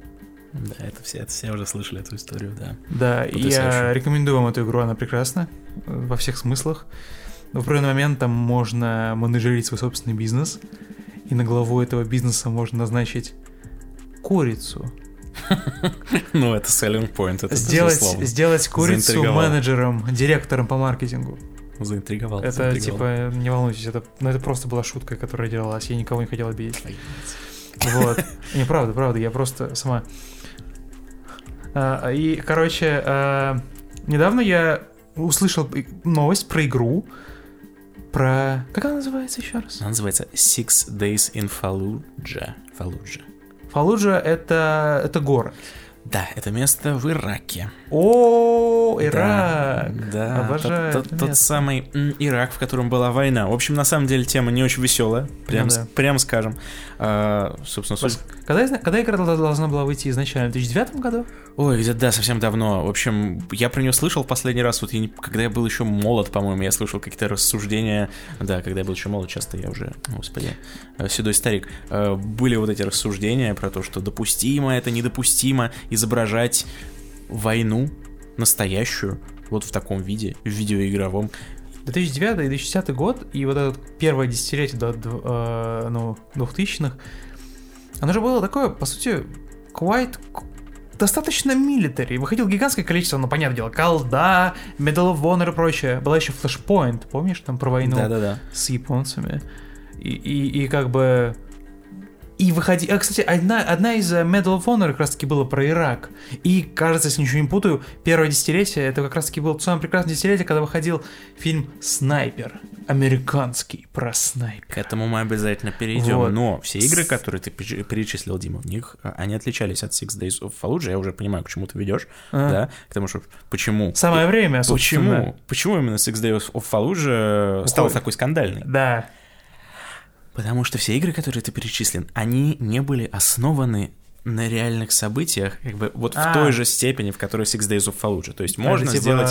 Да, это все, это все уже слышали эту историю, да. Да, и я рекомендую вам эту игру, она прекрасна во всех смыслах. В определенный момент там можно менеджерить свой собственный бизнес, и на главу этого бизнеса можно назначить курицу. Ну, это selling point, это сделать, сделать курицу менеджером, директором по маркетингу. Заинтриговал. Это заинтриговал. типа, не волнуйтесь, это, ну, это просто была шутка, которая делалась. Я никого не хотел обидеть. Вот. Не, правда, правда, я просто сама. А, и, короче, а, недавно я услышал новость про игру. Про. Как она называется еще раз? Она называется Six Days in Fallujah. Fallujah. Фалуджа это, это город. Да, это место в Ираке. О, Ирак! Да, да Обожаю тот, тот, тот самый Ирак, в котором была война. В общем, на самом деле тема не очень веселая, прям, ну, да. прям скажем. А, собственно, суть... когда, когда игра должна была выйти изначально? В 2009 году? Ой, где-то да, совсем давно. В общем, я про нее слышал в последний раз, вот я не, когда я был еще молод, по-моему, я слышал какие-то рассуждения. Да, когда я был еще молод, часто я уже, господи, э, седой старик. Э, были вот эти рассуждения про то, что допустимо, это недопустимо изображать войну настоящую вот в таком виде, в видеоигровом. 2009-2010 год, и вот это первое десятилетие до э, ну, 2000-х, оно же было такое, по сути, quite достаточно милитари. Выходило гигантское количество, ну, понятное дело, колда, Medal of Honor и прочее. Была еще Flashpoint, помнишь, там про войну Да-да-да. с японцами. И, и, и как бы И выходи... А, кстати, одна, одна из э, Medal of Honor как раз-таки была про Ирак. И, кажется, если ничего не путаю, первое десятилетие, это как раз-таки было самое прекрасное десятилетие, когда выходил фильм «Снайпер». Американский про снайпер. К этому мы обязательно перейдем. Вот. Но все игры, которые ты перечи- перечислил, Дима, в них а, они отличались от Six Days of Fallujah. Я уже понимаю, к чему ты ведешь, А. да? К тому, что почему. Самое время, Почему? Почему именно Six Days of Fallujah стал такой скандальный? Да. Потому что все игры, которые ты перечислил, они не были основаны на реальных событиях, как бы вот в А. той же степени, в которой Six Days of Fallujah. То есть можно Это типа- сделать...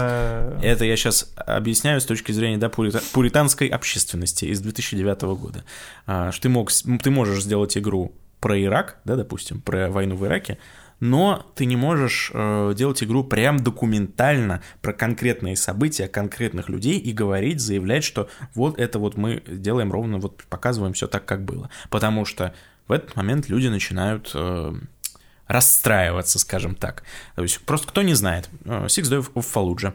Это я сейчас объясняю с точки зрения да, пурита- пуританской общественности из 2009 года. А, Что ты, мог, ты можешь сделать игру про Ирак, да, допустим, про войну в Ираке, но ты не можешь э, делать игру прям документально про конкретные события конкретных людей и говорить, заявлять, что вот это вот мы делаем ровно, вот показываем все так, как было. Потому что в этот момент люди начинают э, расстраиваться, скажем так. То есть просто кто не знает, э, Six Days of Fallujah.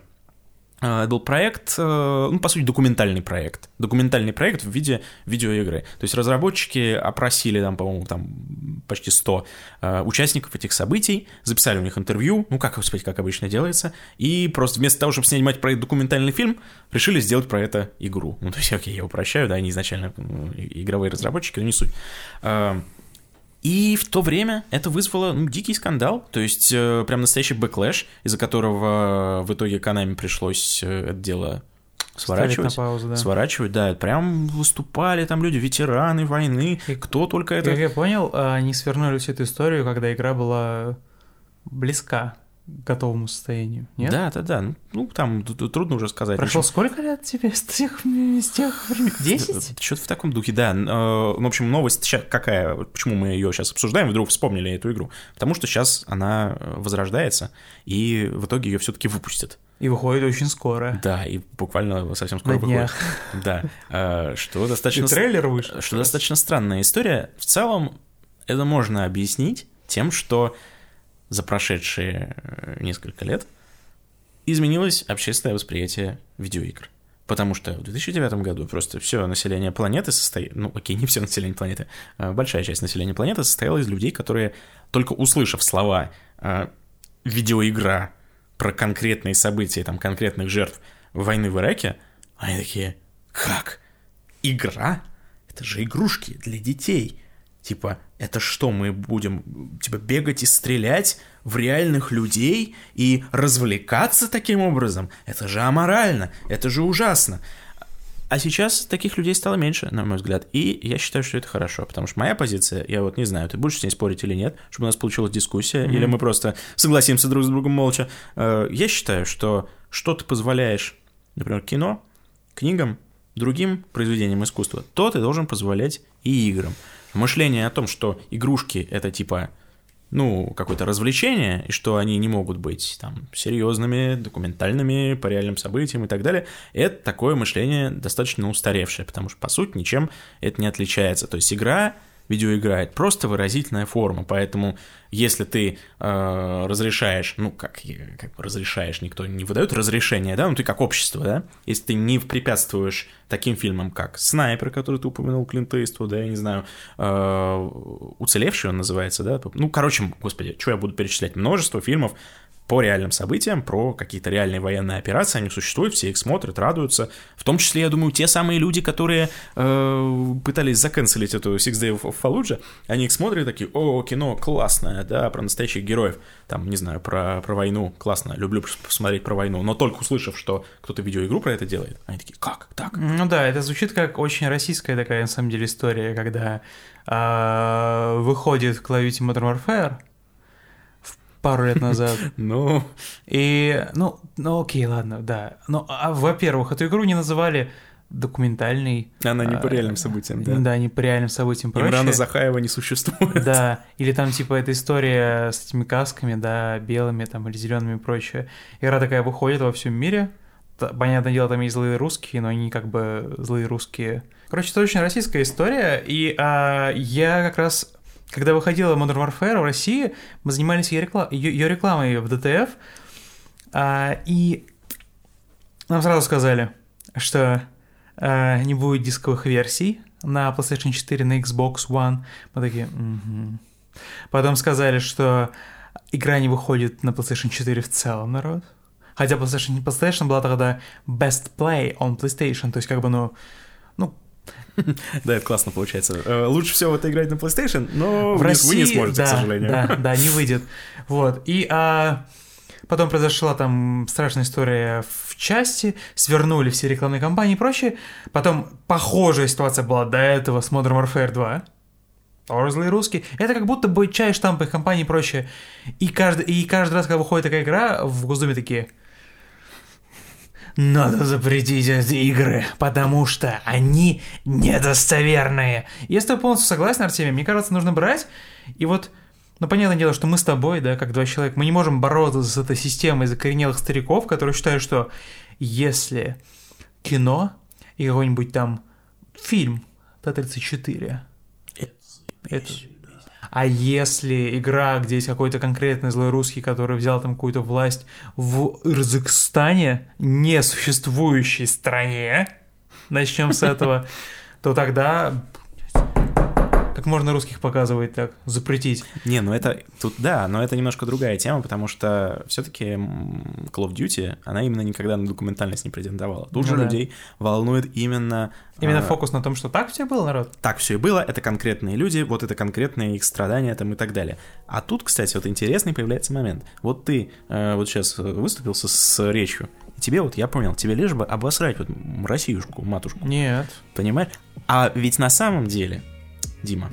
Э, Это был проект, э, ну, по сути, документальный проект. Документальный проект в виде видеоигры. То есть разработчики опросили там, по-моему, там почти 100 э, участников этих событий, записали у них интервью, ну, как, господи, как обычно делается, и просто вместо того, чтобы снимать про это документальный фильм, решили сделать про это игру. Ну, то есть, окей, я упрощаю, да, они изначально игровые разработчики, но не суть. И в то время это вызвало ну, дикий скандал, то есть э, прям настоящий backlash, из-за которого э, в итоге Konami пришлось э, это дело сворачивать. паузу, да. Сворачивать, да, прям выступали там люди, ветераны войны, И- кто только это... Как я понял, а, они свернули всю эту историю, когда игра была близка готовому состоянию. Нет? Да, да, да. Ну, Ну, там трудно уже сказать. Прошло общем, сколько лет тебе с тех, с тех времен? Десять? Что-то в таком духе, да. Э, В общем, новость ща- какая? Почему мы ее сейчас обсуждаем? Вдруг вспомнили эту игру? Потому что сейчас она э, возрождается, и в итоге ее все-таки выпустят. И выходит очень скоро. Да, и буквально совсем скоро На выходит. днях. Да. Э, Что И достаточно... трейлер вышел. Что достаточно странная история. В целом, это можно объяснить тем, что за прошедшие э, несколько лет изменилось общественное восприятие видеоигр. Потому что в 2009 году просто все население планеты состоит... Ну, окей, не все население планеты. а Большая часть населения планеты состояла из людей, которые, только услышав слова а, «видеоигра» про конкретные события, там, конкретных жертв войны в Ираке, они такие «Как? Игра? Это же игрушки для детей. Типа, это что, мы будем, типа, бегать и стрелять в реальных людей и развлекаться таким образом? Это же аморально, это же ужасно. А сейчас таких людей стало меньше, на мой взгляд, и я считаю, что это хорошо, потому что моя позиция, я вот не знаю, ты будешь с ней спорить или нет, чтобы у нас получилась дискуссия, или мы просто согласимся друг с другом молча. Э, Я считаю, что что ты позволяешь, например, кино, книгам, другим произведениям искусства, то ты должен позволять и играм. Мышление о том, что игрушки это типа, ну, какое-то развлечение, и что они не могут быть там серьезными, документальными, по реальным событиям и так далее, это такое мышление достаточно устаревшее, потому что, по сути, ничем это не отличается. То есть игра, видеоигра, это просто выразительная форма, поэтому если ты э, разрешаешь, ну, как, как разрешаешь, никто не выдает разрешение, да, ну, ты как общество, да, если ты не препятствуешь таким фильмам, как «Снайпер», который ты упомянул, Клинт Иствуда, да, я не знаю, э, «Уцелевший» он называется, да, ну, короче, господи, что я буду перечислять, множество фильмов по реальным событиям, про какие-то реальные военные операции, они существуют, все их смотрят, радуются. В том числе, я думаю, те самые люди, которые э, пытались заканцелить эту Six Days of Fallujah, они их смотрят такие, о, кино классное, да, про настоящих героев, там, не знаю, про, про войну, классно, люблю посмотреть про войну, но только услышав, что кто-то видеоигру про это делает, они такие, как, так? Ну да, это звучит как очень российская такая, на самом деле, история, когда а, выходит Call of Duty Modern Warfare пару лет назад, Ну, и, ну, ну окей, ладно, да. Ну, а, во-первых, эту игру не называли документальной. она не по а, реальным событиям, да. Да, не по реальным событиям. Имрана Захаева не существует. Да, или там типа эта история с этими касками, да, белыми там или зелеными и прочее. Игра такая выходит во всем мире. Понятное дело, там есть злые русские, но они как бы злые русские. Короче, это очень российская история, и а, я как раз, когда выходила Modern Warfare в России, мы занимались ее, рекла- ее- ее рекламой в ДТФ, а, и нам сразу сказали, что а, не будет дисковых версий на PlayStation 4, на Xbox One. Мы такие, «Мгм». Потом сказали, что игра не выходит на PlayStation 4 в целом, народ. Хотя PlayStation, PlayStation была тогда Best Play on PlayStation, то есть как бы, ну, Да, это классно получается. Э, Лучше всего это играть на PlayStation, но в России, вы не сможете, да, к сожалению. Да, да, не выйдет. Вот. И а, потом произошла там страшная история в части, свернули все рекламные кампании и прочее. Потом похожая ситуация была до этого с Modern Warfare 2. Тоже злые русские. Это как будто бы чай, штампы компании и прочее. И каждый, и каждый раз, когда выходит такая игра, в Госдуме такие... Надо запретить эти игры, потому что они недостоверные. Я с тобой полностью согласен, Артемий. Мне кажется, нужно брать и вот ну, понятное дело, что мы с тобой, да, как два человека, мы не можем бороться с этой системой закоренелых стариков, которые считают, что если кино и какой-нибудь там фильм Т-34, это... А если игра, где есть какой-то конкретный злой русский, который взял там какую-то власть в Ирзакстане, несуществующей стране, начнем с этого, то тогда как можно русских показывать так, запретить. Не, ну это тут да, но это немножко другая тема, потому что все-таки Call of Duty, она именно никогда на документальность не претендовала. Тут Ну же да. людей волнует именно Именно а, фокус на том, что так все было, народ. так все и было, это конкретные люди, вот это конкретные их страдания там и так далее. А тут, кстати, вот интересный появляется момент. Вот ты э, вот сейчас выступил со- с речью, и тебе вот, я понял, тебе лишь бы обосрать вот Россиюшку, матушку, Нет. понимаешь? А ведь на самом деле, Дима,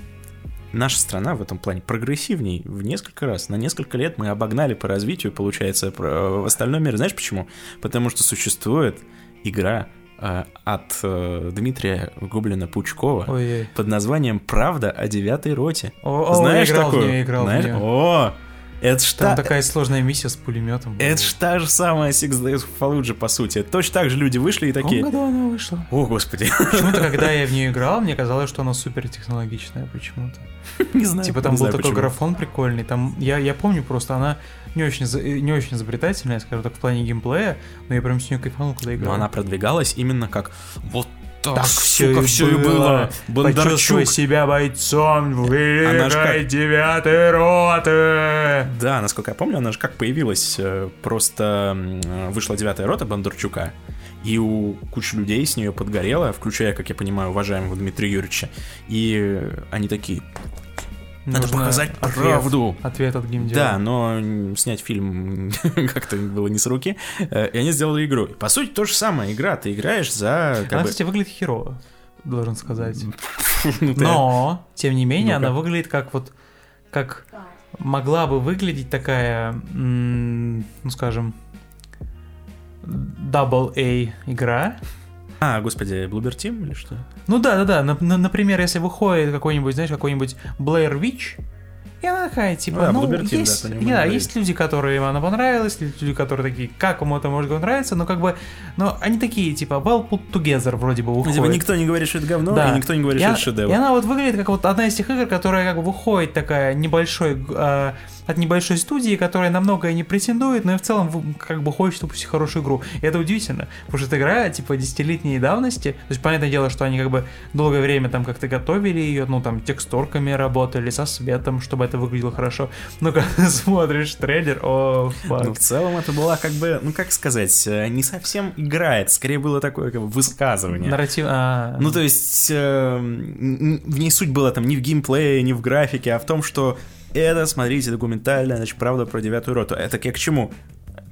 наша страна в этом плане прогрессивней в несколько раз. На несколько лет мы обогнали по развитию, получается, про- в остальном мире. Знаешь почему? Потому что существует игра э, от э, Дмитрия Гоблина-Пучкова, Ой-ой. под названием «Правда о девятой роте». О, о, Знаешь я играл такую? в нее, играл Знаешь? в нее. О, это ж Там та- такая сложная миссия с пулеметом. это ж та же самая Six Days of Fallujah, по сути. Точно так же люди вышли и В такие... году она вышла? О, господи, Почему-то, когда я в нее играл, мне казалось, что она супер технологичная почему-то. не знаю. Типа там был знаю, такой почему. графон прикольный. Там я, я помню просто, она не очень, не очень изобретательная, скажем так, в плане геймплея, но я прям с нее кайфанул, когда играл. Но она продвигалась именно как вот так, Так сука, всё и все и было. было. Бондарчук. Почувствуй себя бойцом ж великой как- девятой роты. Да, насколько я помню, она же как появилась, э, просто э, вышла девятая рота Бондарчука, и у кучи людей с нее подгорело, включая, как я понимаю, уважаемого Дмитрия Юрьевича, и э, они такие, надо Нужно показать ответ. правду. Ответ от геймдева. Да, но снять фильм как-то было не с руки, э, и они сделали игру. По сути, то же самое, игра, ты играешь за... Она, бы, кстати, выглядит херово, должен сказать. ну, Но, тем не менее, она выглядит как вот, как могла бы выглядеть такая, ну скажем, Double A игра. А, господи, Bloober Team или что? Ну да, да, да. Нап- на- Например, если выходит какой-нибудь, знаешь, какой-нибудь Blair Witch, и она такая, типа, Ну да, ну, Team, да, есть, нему не, да, есть люди, которые она понравилась, есть люди, которые такие, как вам это может нравиться, но как бы, но они такие, типа, well put together вроде бы выходят. Типа, никто не говорит, что это говно, Да. и никто не говорит, И что это шедевр. И она вот выглядит как вот одна из тех игр, которая как бы выходит такая небольшой, э, от небольшой студии, которая на многое не претендует, но и в целом как бы хочет выпустить хорошую игру. И это удивительно, потому что эта игра типа десятилетней давности, то есть понятное дело, что они как бы долгое время там как-то готовили ее, ну там текстурками работали, со светом, чтобы это выглядело хорошо. Но когда смотришь трейлер, о, Ну, фак. в целом это была как бы, ну как сказать, э, не совсем игра, это скорее было такое как бы высказывание. Нарратив... а, Ну, то есть, э, в ней суть была там не в геймплее, не в графике, а в том, что это, смотрите, документальная, значит, правда про девятую роту. Это я к чему?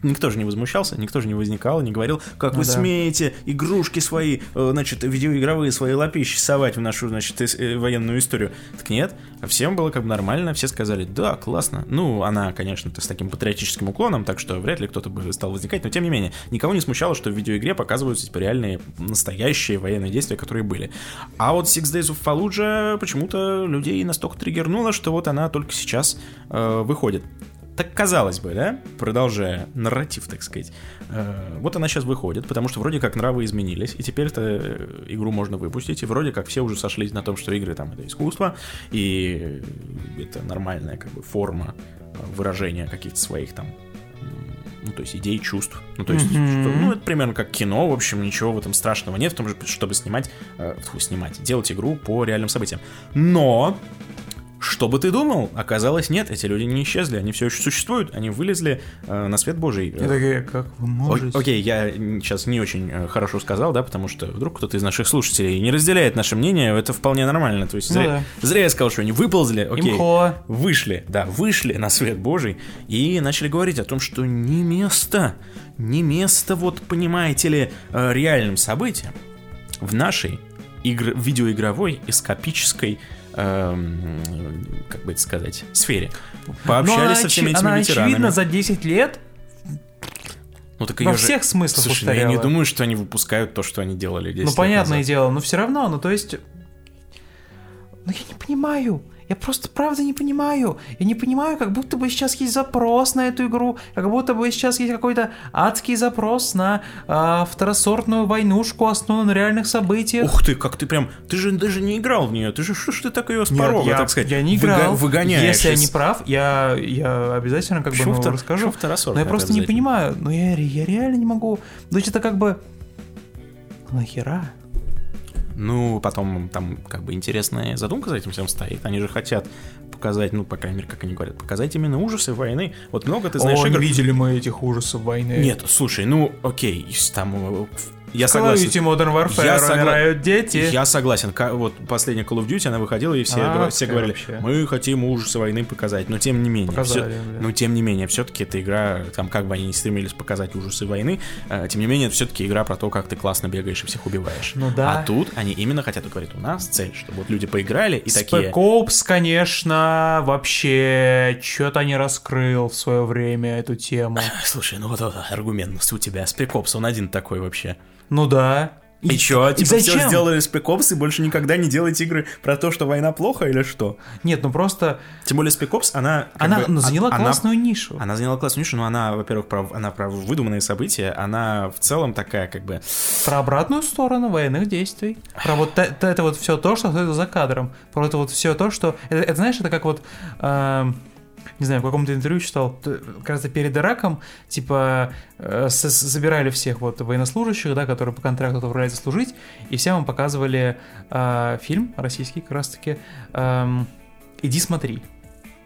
Никто же не возмущался, никто же не возникал, не говорил, как Ну вы да. смеете игрушки свои, э, значит, видеоигровые свои лапищи совать в нашу, значит, ис- э, военную историю. Так нет, а всем было как бы нормально, все сказали, да, классно. Ну, она, конечно, с таким патриотическим уклоном, так что вряд ли кто-то бы стал возникать, но тем не менее, никого не смущало, что в видеоигре показываются типа, реальные, настоящие военные действия, которые были. А вот Six Days of Fallujah почему-то людей настолько триггернуло, что вот она только сейчас э, выходит. Так казалось бы, да, продолжая нарратив, так сказать, э, вот она сейчас выходит, потому что вроде как нравы изменились, и теперь это игру можно выпустить, и вроде как все уже сошлись на том, что игры там это искусство, и это нормальная как бы форма э, выражения каких-то своих там ну, то есть идей, чувств. Ну, то есть, mm-hmm. что, ну, это примерно как кино, в общем, ничего в этом страшного нет, в том, чтобы снимать, э, снимать, делать игру по реальным событиям. Но что бы ты думал? Оказалось, нет, эти люди не исчезли, они все еще существуют, они вылезли э, на свет Божий. И такие, как вы можете? О- окей, я сейчас не очень э, хорошо сказал, да, потому что вдруг кто-то из наших слушателей не разделяет наше мнение, это вполне нормально. То есть ну, зря, да. зря я сказал, что они выползли, окей, Имхо. вышли, да, вышли на свет Божий и начали говорить о том, что не место, не место, вот понимаете ли, э, реальным событиям в нашей игр- видеоигровой эскапической эм, как бы это сказать, сфере. Пообщались со всеми этими она ветеранами. очевидно за 10 лет ну, так во же... всех смыслах Слушай, ну, я не думаю, что они выпускают то, что они делали 10 Ну, понятное назад. дело, но все равно, ну, то есть... Ну, я не понимаю. Я просто правда не понимаю. Я не понимаю, как будто бы сейчас есть запрос на эту игру, как будто бы сейчас есть какой-то адский запрос на э, второсортную войнушку, основанную на реальных событиях. Ух ты, как ты прям... Ты же даже не играл в нее. Ты же что ж ты так ее с порога, я, так сказать, я не играл. Выго- выгоняешь Если я не прав, я, я обязательно как бы Почему ну, втор- расскажу. Но я просто не понимаю. Ну я, я реально не могу. То есть это как бы... Нахера? Ну, потом там как бы интересная задумка за этим всем стоит. Они же хотят показать, ну, по крайней мере, как они говорят, показать именно ужасы войны. Вот много ты знаешь О, игр... не видели мы этих ужасов войны. Нет, слушай, ну, окей, там... Я В Call of согласен. Duty Modern Warfare Я согла- умирают дети. Я согласен. Вот последняя Call of Duty, она выходила, и все, А, говор- все говорили, вообще? мы хотим ужасы войны показать. Но тем не менее. Показали, бля. но тем не менее, все-таки эта игра, там, как бы они не стремились показать ужасы войны, э, тем не менее, это все-таки игра про то, как ты классно бегаешь и всех убиваешь. Ну да. А тут они именно хотят говорить, у нас цель, чтобы вот люди поиграли и такие... Spec Ops, конечно, вообще что-то не раскрыл в свое время эту тему. Слушай, ну вот, вот аргумент у тебя. Спекопс, он один такой вообще. Ну да. И, чё, и типа зачем? все сделали Спекопс и больше никогда не делать игры про то, что война плохо или что? Нет, ну просто Тем более Спекопс, она... она бы, заняла она- классную нишу. Она заняла классную нишу, но она, во-первых, про, она про выдуманные события, она в целом такая, как бы... Про обратную сторону военных действий. Про вот это вот все то, что за кадром. Про это вот все то, что... Это, это, знаешь, это как вот... эм, не знаю, в каком-то интервью читал, т- кажется, перед Ираком, типа, э, забирали всех вот военнослужащих, да, которые по контракту отправляются служить, и всем им показывали э, фильм российский как раз-таки эм, «Иди смотри».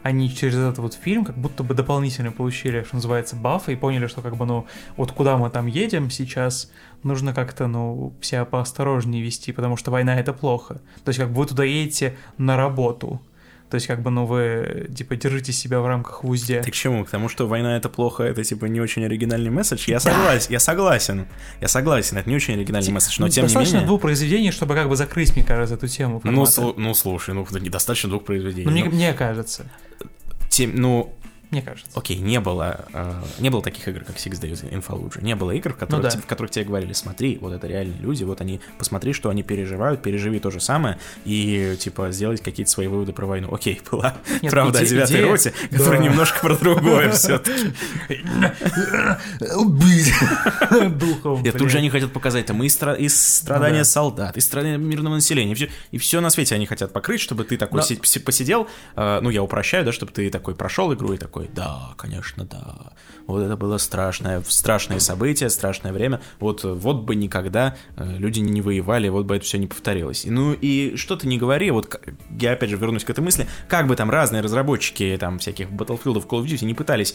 Они через этот вот фильм как будто бы дополнительно получили, что называется, бафы и поняли, что как бы, ну, вот куда мы там едем сейчас, нужно как-то, ну, себя поосторожнее вести, потому что война это плохо. То есть как бы вы туда едете на работу. То есть как бы, ну, вы, типа, держите себя в рамках в узде. Ты к чему? К тому, что война это плохо, это типа не очень оригинальный месседж. Я согласен, я согласен. Я согласен, это не очень оригинальный месседж, но тем не Достаточно менее... двух произведений, чтобы как бы закрыть, мне кажется, эту тему. Ну, формата. слу- ну, слушай, ну, недостаточно двух произведений. Ну, мне, Ну, мне кажется. тем- ну, Мне кажется. Окей, не было, э, не было таких игр, как Six Days in Fallujah. Не было игр, в которых, Ну да. в которых тебе говорили, смотри, вот это реальные люди, вот они, посмотри, что они переживают, переживи то же самое, и, типа, сделать какие-то свои выводы про войну. Окей, была Нет, правда о иде- девятой идея- роте, которая Да. немножко про другое все Убить духов. И тут же они хотят показать там и, стра- и страдания Ну да. солдат, и страдания мирного населения, и все, на свете они хотят покрыть, чтобы ты такой посидел, э, ну я упрощаю, да, чтобы ты такой прошел игру и такой, да, конечно, да, вот это было страшное, страшное событие, страшное время, вот, вот бы никогда э, люди не воевали, вот бы это все не повторилось. И, ну и что ты не говори, вот я опять же вернусь к этой мысли, как бы там разные разработчики там всяких Battlefield, Call of Duty не пытались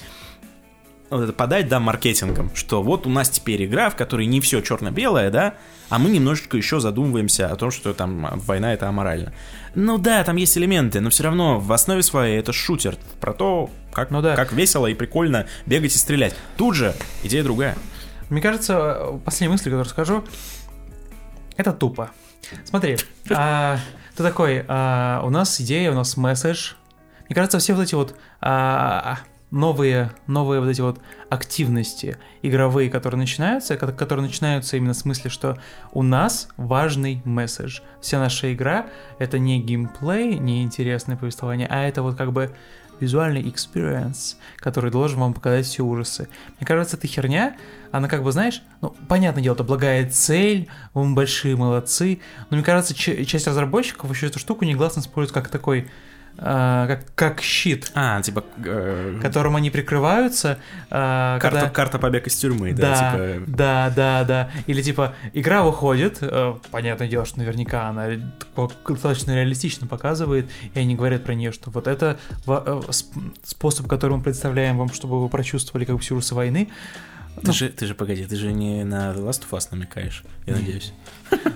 подать, да, маркетингом, что вот у нас теперь игра, в которой не все черно-белое, да, а мы немножечко еще задумываемся о том, что там война это аморально. Ну да, там есть элементы, но все равно в основе своей это шутер про то, как, Ну да. как весело и прикольно бегать и стрелять. Тут же идея другая. Мне кажется, последняя мысль, которую скажу, это тупо. Смотри, а, ты такой, а, у нас идея, у нас месседж. Мне кажется, все вот эти вот а, новые, новые вот эти вот активности игровые, которые начинаются, ко- которые начинаются именно в смысле, что у нас важный месседж. Вся наша игра — это не геймплей, не интересное повествование, а это вот как бы визуальный experience, который должен вам показать все ужасы. Мне кажется, эта херня, она как бы, знаешь, ну, понятное дело, это благая цель, вы большие молодцы, но мне кажется, часть разработчиков еще эту штуку негласно использует как такой а, как, как щит, А, типа... э, которым они прикрываются. а, карта, когда- карта побег из тюрьмы, да, Да, типа... да, да, да. Или типа игра выходит, э, понятное дело, что наверняка она достаточно реалистично показывает, и они говорят про нее, что вот это э, сп- способ, который мы представляем вам, чтобы вы прочувствовали как бы ужасы войны. Ты, же, ты же, погоди, ты же не на The Last of Us намекаешь, я надеюсь.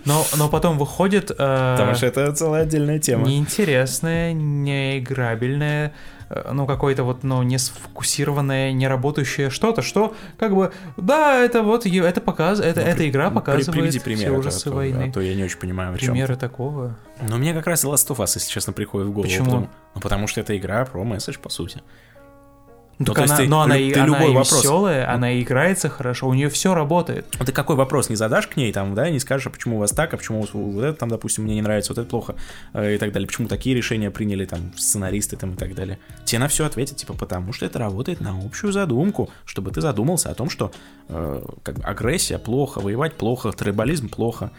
Но, но потом выходит э, Потому что это целая отдельная тема. неинтересное, неиграбельное, э, ну, какое-то вот, ну, не сфокусированное, не работающее что-то, что, как бы, да, это вот, это показ, это, Ну, эта при- игра при- показывает Приведи все пример, ужасы а, то, войны. а то я не очень понимаю, о чем. Примеры такого. Но мне как раз The Last of Us, если честно, приходит в голову. Почему? Потому, ну, потому что это игра про месседж, по сути. Ну, Ну, так есть она, ты но она, ты она любой и вопрос- веселая, она и играется хорошо, у нее все работает. Ну, ты какой вопрос не задашь к ней, там, да, не скажешь, а почему у вас так, а почему вот это там, допустим, мне не нравится, вот это плохо, э, и так далее, почему такие решения приняли там сценаристы там и так далее. Тебе на все ответят, типа, потому что это работает на общую задумку, чтобы ты задумался о том, что э, как бы агрессия плохо, воевать плохо, трибализм плохо.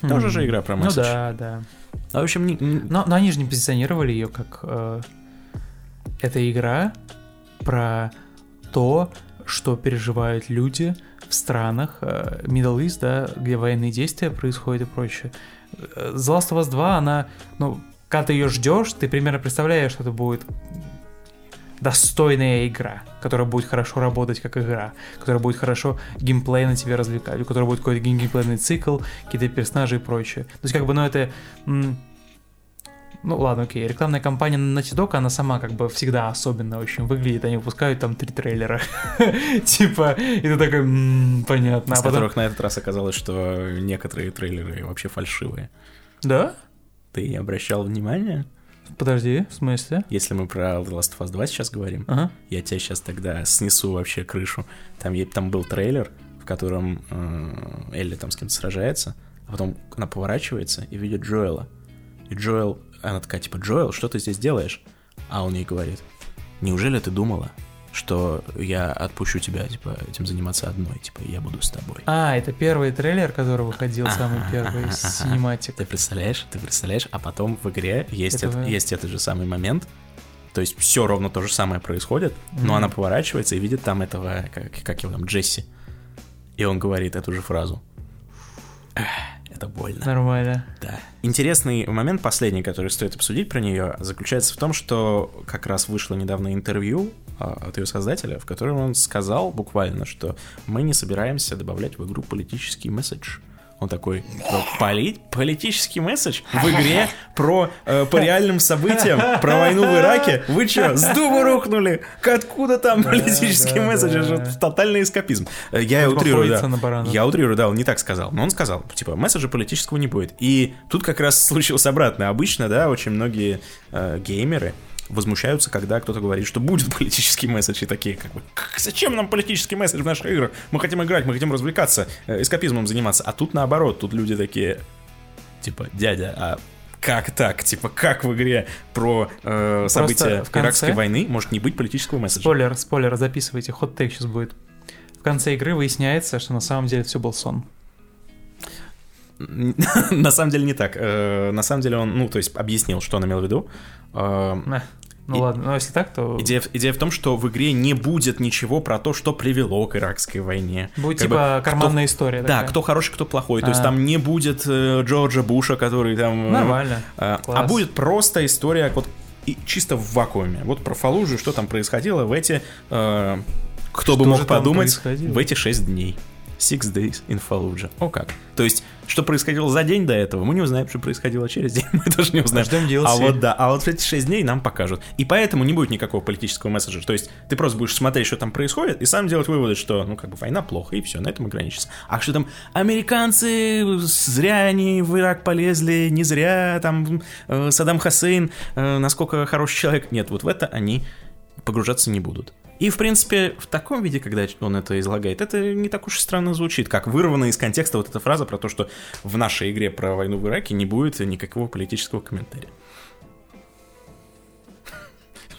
Тоже же игра про Ну месседж. да, да. А, в общем, не- Но, но они же не позиционировали ее как... э, это игра про то, что переживают люди в странах э, Middle East, да, где военные действия происходят и прочее. Э, The Last of Us 2, она, ну, когда ты ее ждешь, ты примерно представляешь, что это будет достойная игра, которая будет хорошо работать как игра, которая будет хорошо геймплейно тебя развлекать, у которой будет какой-то гейм- геймплейный цикл, какие-то персонажи и прочее. То есть, как бы, ну, это... ну ладно, окей, рекламная кампания Naughty Dog, она сама как бы всегда особенно очень выглядит, они выпускают там три трейлера, типа, и ты такой, «М, понятно, из а потом... которых на этот раз оказалось, что некоторые трейлеры вообще фальшивые. Да? Ты не обращал внимания? Подожди, в смысле? Если мы про The Last of Us 2 сейчас говорим, Ага. я тебя сейчас тогда снесу вообще крышу. Там, там был трейлер, в котором э, Элли там с кем-то сражается, а потом она поворачивается и видит Джоэла. И Джоэл, она такая, типа, Джоэл, что ты здесь делаешь? А он ей говорит, неужели ты думала, что я отпущу тебя, типа, этим заниматься одной, типа, я буду с тобой? А, это первый трейлер, который выходил, самый первый синематик. Ты представляешь, ты представляешь, а потом в игре есть, Это есть этот же самый момент, то есть все ровно то же самое происходит, но Мгм. она поворачивается и видит там этого, как, как его там, Джесси, и он говорит эту же фразу. Эх, это больно. Нормально. Да. Интересный момент, последний, который стоит обсудить про нее, заключается в том, что как раз вышло недавно интервью а, от ее создателя, в котором он сказал буквально, что мы не собираемся добавлять в игру политический месседж. Он такой, «Типа, «Поли- политический месседж в игре про э, по реальным событиям, про войну в Ираке? Вы что, с дуба рухнули? Откуда там политический да, месседж? Это да. же тотальный эскапизм. Э, Я Может, утрирую, да. Я утрирую, да, он не так сказал. Но он сказал, типа, месседжа политического не будет. И тут как раз случилось обратно. Обычно, да, очень многие э, геймеры возмущаются, когда кто-то говорит, что будет политический месседж, и такие, как бы, «Как- зачем нам политический месседж в наших играх? Мы хотим играть, мы хотим развлекаться, э, эскапизмом заниматься. А тут наоборот, тут люди такие, типа, дядя, а как так? Типа, как в игре про э, события в конце- Иракской войны может не быть политического месседжа? Спойлер, спойлер, записывайте, ход тейк сейчас будет. В конце игры выясняется, что на самом деле все был сон. На самом деле не так. Э, На самом деле он, ну, то есть объяснил, что он имел в виду. Э, Ну И- ладно, но если так, то Идея, в- идея в том, что в игре не будет ничего про то, что привело к иракской войне. будет Как бы, типа кто- карманная история. Да, такая. кто хороший, кто плохой. То есть А. там не будет э, Джорджа Буша, который там... э, Нормально. э, Класс. а будет просто история вот и чисто в вакууме. Вот про Фалужу, что там происходило в эти... э, кто бы Что мог же там подумать, в эти шесть дней. Six days in Fallujah. О как. То есть, что происходило за день до этого, мы не узнаем, что происходило через день, мы тоже не узнаем. Ждем DLC. А вот да, а вот в эти 6 дней нам покажут. И поэтому не будет никакого политического месседжа. То есть ты просто будешь смотреть, что там происходит, и сам делать выводы, что, ну, как бы война плохо, и все, на этом ограничится. А что там американцы зря они в Ирак полезли, не зря там э, Саддам Хусейн, э, насколько хороший человек. Нет, вот в это они погружаться не будут. И, в принципе, в таком виде, когда он это излагает, это не так уж и странно звучит, как вырванная из контекста вот эта фраза про то, что в нашей игре про войну в Ираке не будет никакого политического комментария.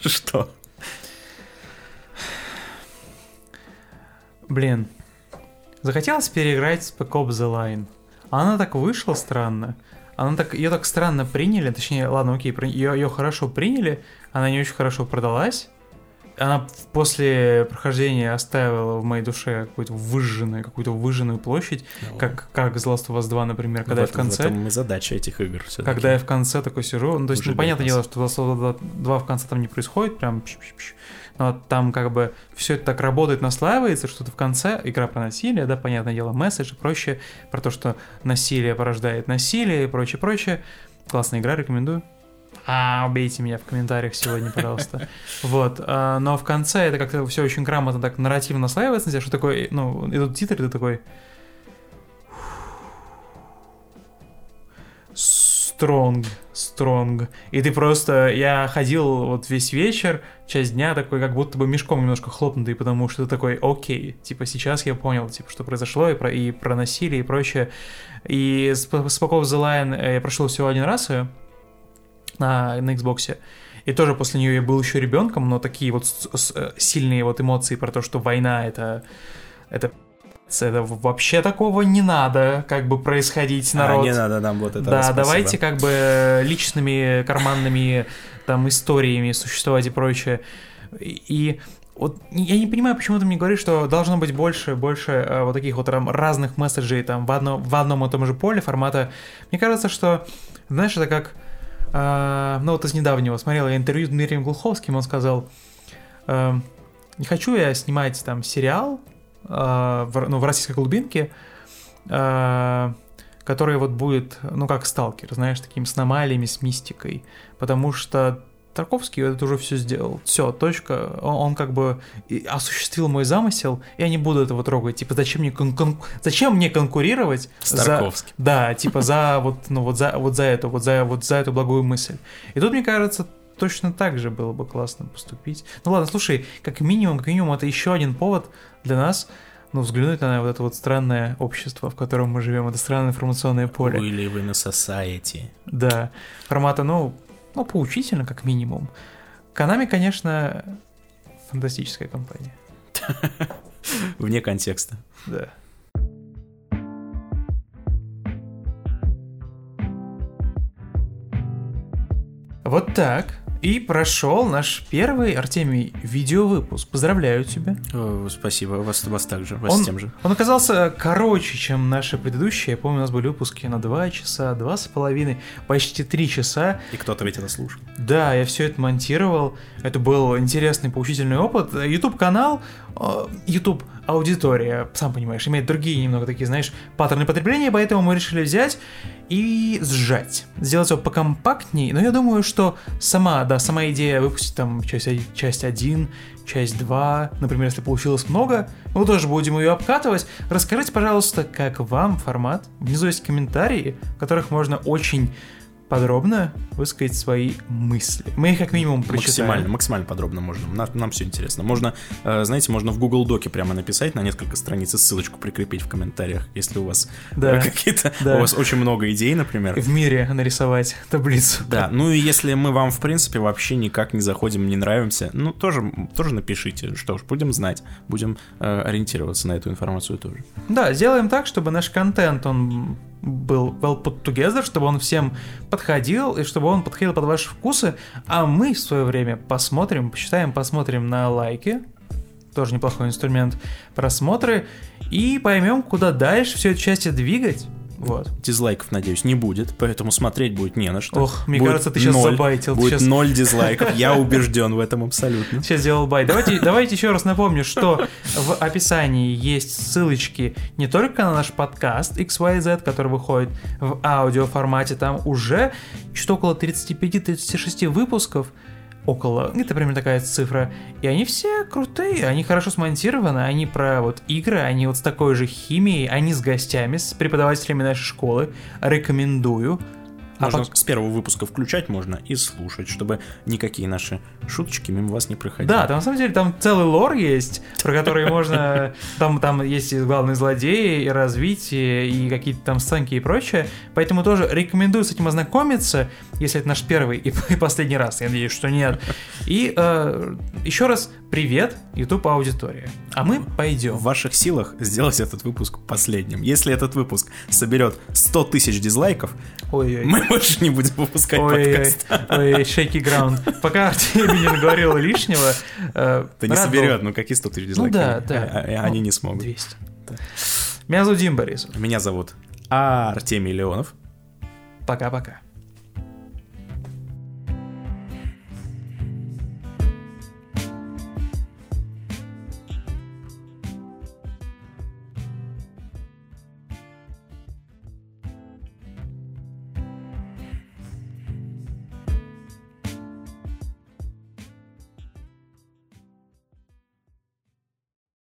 Что? Блин, захотелось переиграть Spec Ops The Line. Она так вышла странно. она так, ее так странно приняли, точнее, ладно, окей, ее, ее хорошо приняли, она не очень хорошо продалась, она после прохождения оставила в моей душе какую-то выжженную, какую-то выжженную площадь, ну, как, как The Last of Us 2, например, когда в, я в конце... В этом задача этих игр все Когда я в конце такой сижу, ну, то есть, ну, понятное дело, что The Last of Us 2 в конце там не происходит, прям но там как бы все это так работает, наслаивается, что то в конце игра про насилие, да, понятное дело, месседж и прочее, про то, что насилие порождает насилие и прочее, прочее. Классная игра, рекомендую. А, убейте меня в комментариях сегодня, пожалуйста. Вот. А, но в конце это как-то все очень грамотно так нарративно наслаивается на тебя, что такое, ну, идут титры, ты такой... Стронг, стронг. И ты просто... Я ходил вот весь вечер, часть дня такой, как будто бы мешком немножко хлопнутый, потому что ты такой, окей, типа сейчас я понял, типа, что произошло, и про, и про насилие, и прочее. И Spock of the Line я прошел всего один раз ее, на, на Xbox. И тоже после нее я был еще ребенком, но такие вот с, с, э, сильные вот эмоции про то, что война это это это вообще такого не надо, как бы происходить народ. А, не надо нам вот это. Да, спасибо. давайте как бы личными карманными там историями существовать и прочее. И вот я не понимаю, почему ты мне говоришь, что должно быть больше, больше э, вот таких вот разных месседжей там в, одно, в одном и том же поле формата. Мне кажется, что, знаешь, это как а, ну вот из недавнего смотрел я интервью с Дмитрием Глуховским, он сказал, а, не хочу я снимать там сериал, а, в, ну, в российской глубинке, а, который вот будет, ну, как сталкер, знаешь, таким с аномалиями, с мистикой, потому что Тарковский это уже все сделал. Все, точка. Он, он как бы осуществил мой замысел, и я не буду этого трогать. Типа, зачем мне, кон- кон- зачем мне конкурировать с Тарковским? За, да, типа за вот, ну вот за вот за это, вот за вот за эту благую мысль. И тут мне кажется, точно так же было бы классно поступить. Ну ладно, слушай, как минимум, как минимум, это еще один повод для нас ну, взглянуть на вот это вот странное общество, в котором мы живем, это странное информационное поле. We live in a society. Да. Формата, ну, ну, поучительно, как минимум. Канами, конечно, фантастическая компания. Вне контекста. Да. Вот так. И прошел наш первый, Артемий, видеовыпуск. Поздравляю тебя. О, спасибо, вас, вас также, вас он, тем же. Он оказался короче, чем наши предыдущие. Я помню, у нас были выпуски на 2 часа, два с половиной, почти 3 часа. И кто-то ведь это слушал. Да, я все это монтировал. Это был интересный, поучительный опыт. YouTube-канал, YouTube аудитория, сам понимаешь, имеет другие немного такие, знаешь, паттерны потребления, поэтому мы решили взять и сжать, сделать его покомпактнее. Но я думаю, что сама, да, сама идея выпустить там часть, часть 1, часть 2, например, если получилось много, мы тоже будем ее обкатывать. Расскажите, пожалуйста, как вам формат. Внизу есть комментарии, в которых можно очень подробно высказать свои мысли. Мы их как минимум прочитаем. Максимально, максимально подробно можно. Нам, нам все интересно. Можно, э, знаете, можно в Google Доке прямо написать на несколько страниц и ссылочку прикрепить в комментариях, если у вас да. э, какие-то, да. у вас очень много идей, например. В мире нарисовать таблицу. Да, ну и если мы вам, в принципе, вообще никак не заходим, не нравимся, ну тоже, тоже напишите, что ж, будем знать, будем э, ориентироваться на эту информацию тоже. Да, сделаем так, чтобы наш контент, он был well put together, чтобы он всем подходил, и чтобы он подходил под ваши вкусы, а мы в свое время посмотрим, посчитаем, посмотрим на лайки, тоже неплохой инструмент, просмотры, и поймем, куда дальше все это счастье двигать. Вот. Дизлайков, надеюсь, не будет, поэтому смотреть будет не на что. Ох, мне будет кажется, ты сейчас ноль, забайтил. Будет сейчас... ноль дизлайков, я убежден в этом абсолютно. Сейчас сделал байт. Давайте, давайте еще раз напомню, что в описании есть ссылочки не только на наш подкаст XYZ, который выходит в аудиоформате, там уже что-то около 35-36 выпусков, около, это примерно такая цифра. И они все крутые, они хорошо смонтированы, они про вот игры, они вот с такой же химией, они с гостями, с преподавателями нашей школы. Рекомендую. А можно а с первого выпуска включать можно и слушать, чтобы никакие наши шуточки мимо вас не проходили. Да, там на самом деле там целый лор есть, про который можно... Там, там есть и главные злодеи, и развитие, и какие-то там сценки и прочее. Поэтому тоже рекомендую с этим ознакомиться, если это наш первый и, и последний раз. Я надеюсь, что нет. И э, еще раз Привет, YouTube аудитория. А мы пойдем. В ваших силах сделать этот выпуск последним. Если этот выпуск соберет 100 тысяч дизлайков, Ой-ой. мы больше не будем выпускать Ой, подкаст. ой, shaky ground. Пока Артемий не наговорил лишнего. э, не соберет, был. ну какие 100 тысяч дизлайков? да, да. А- а- Они Ну, не смогут. 200. Меня зовут Дим Борисов. Меня зовут Артемий Леонов. Пока-пока.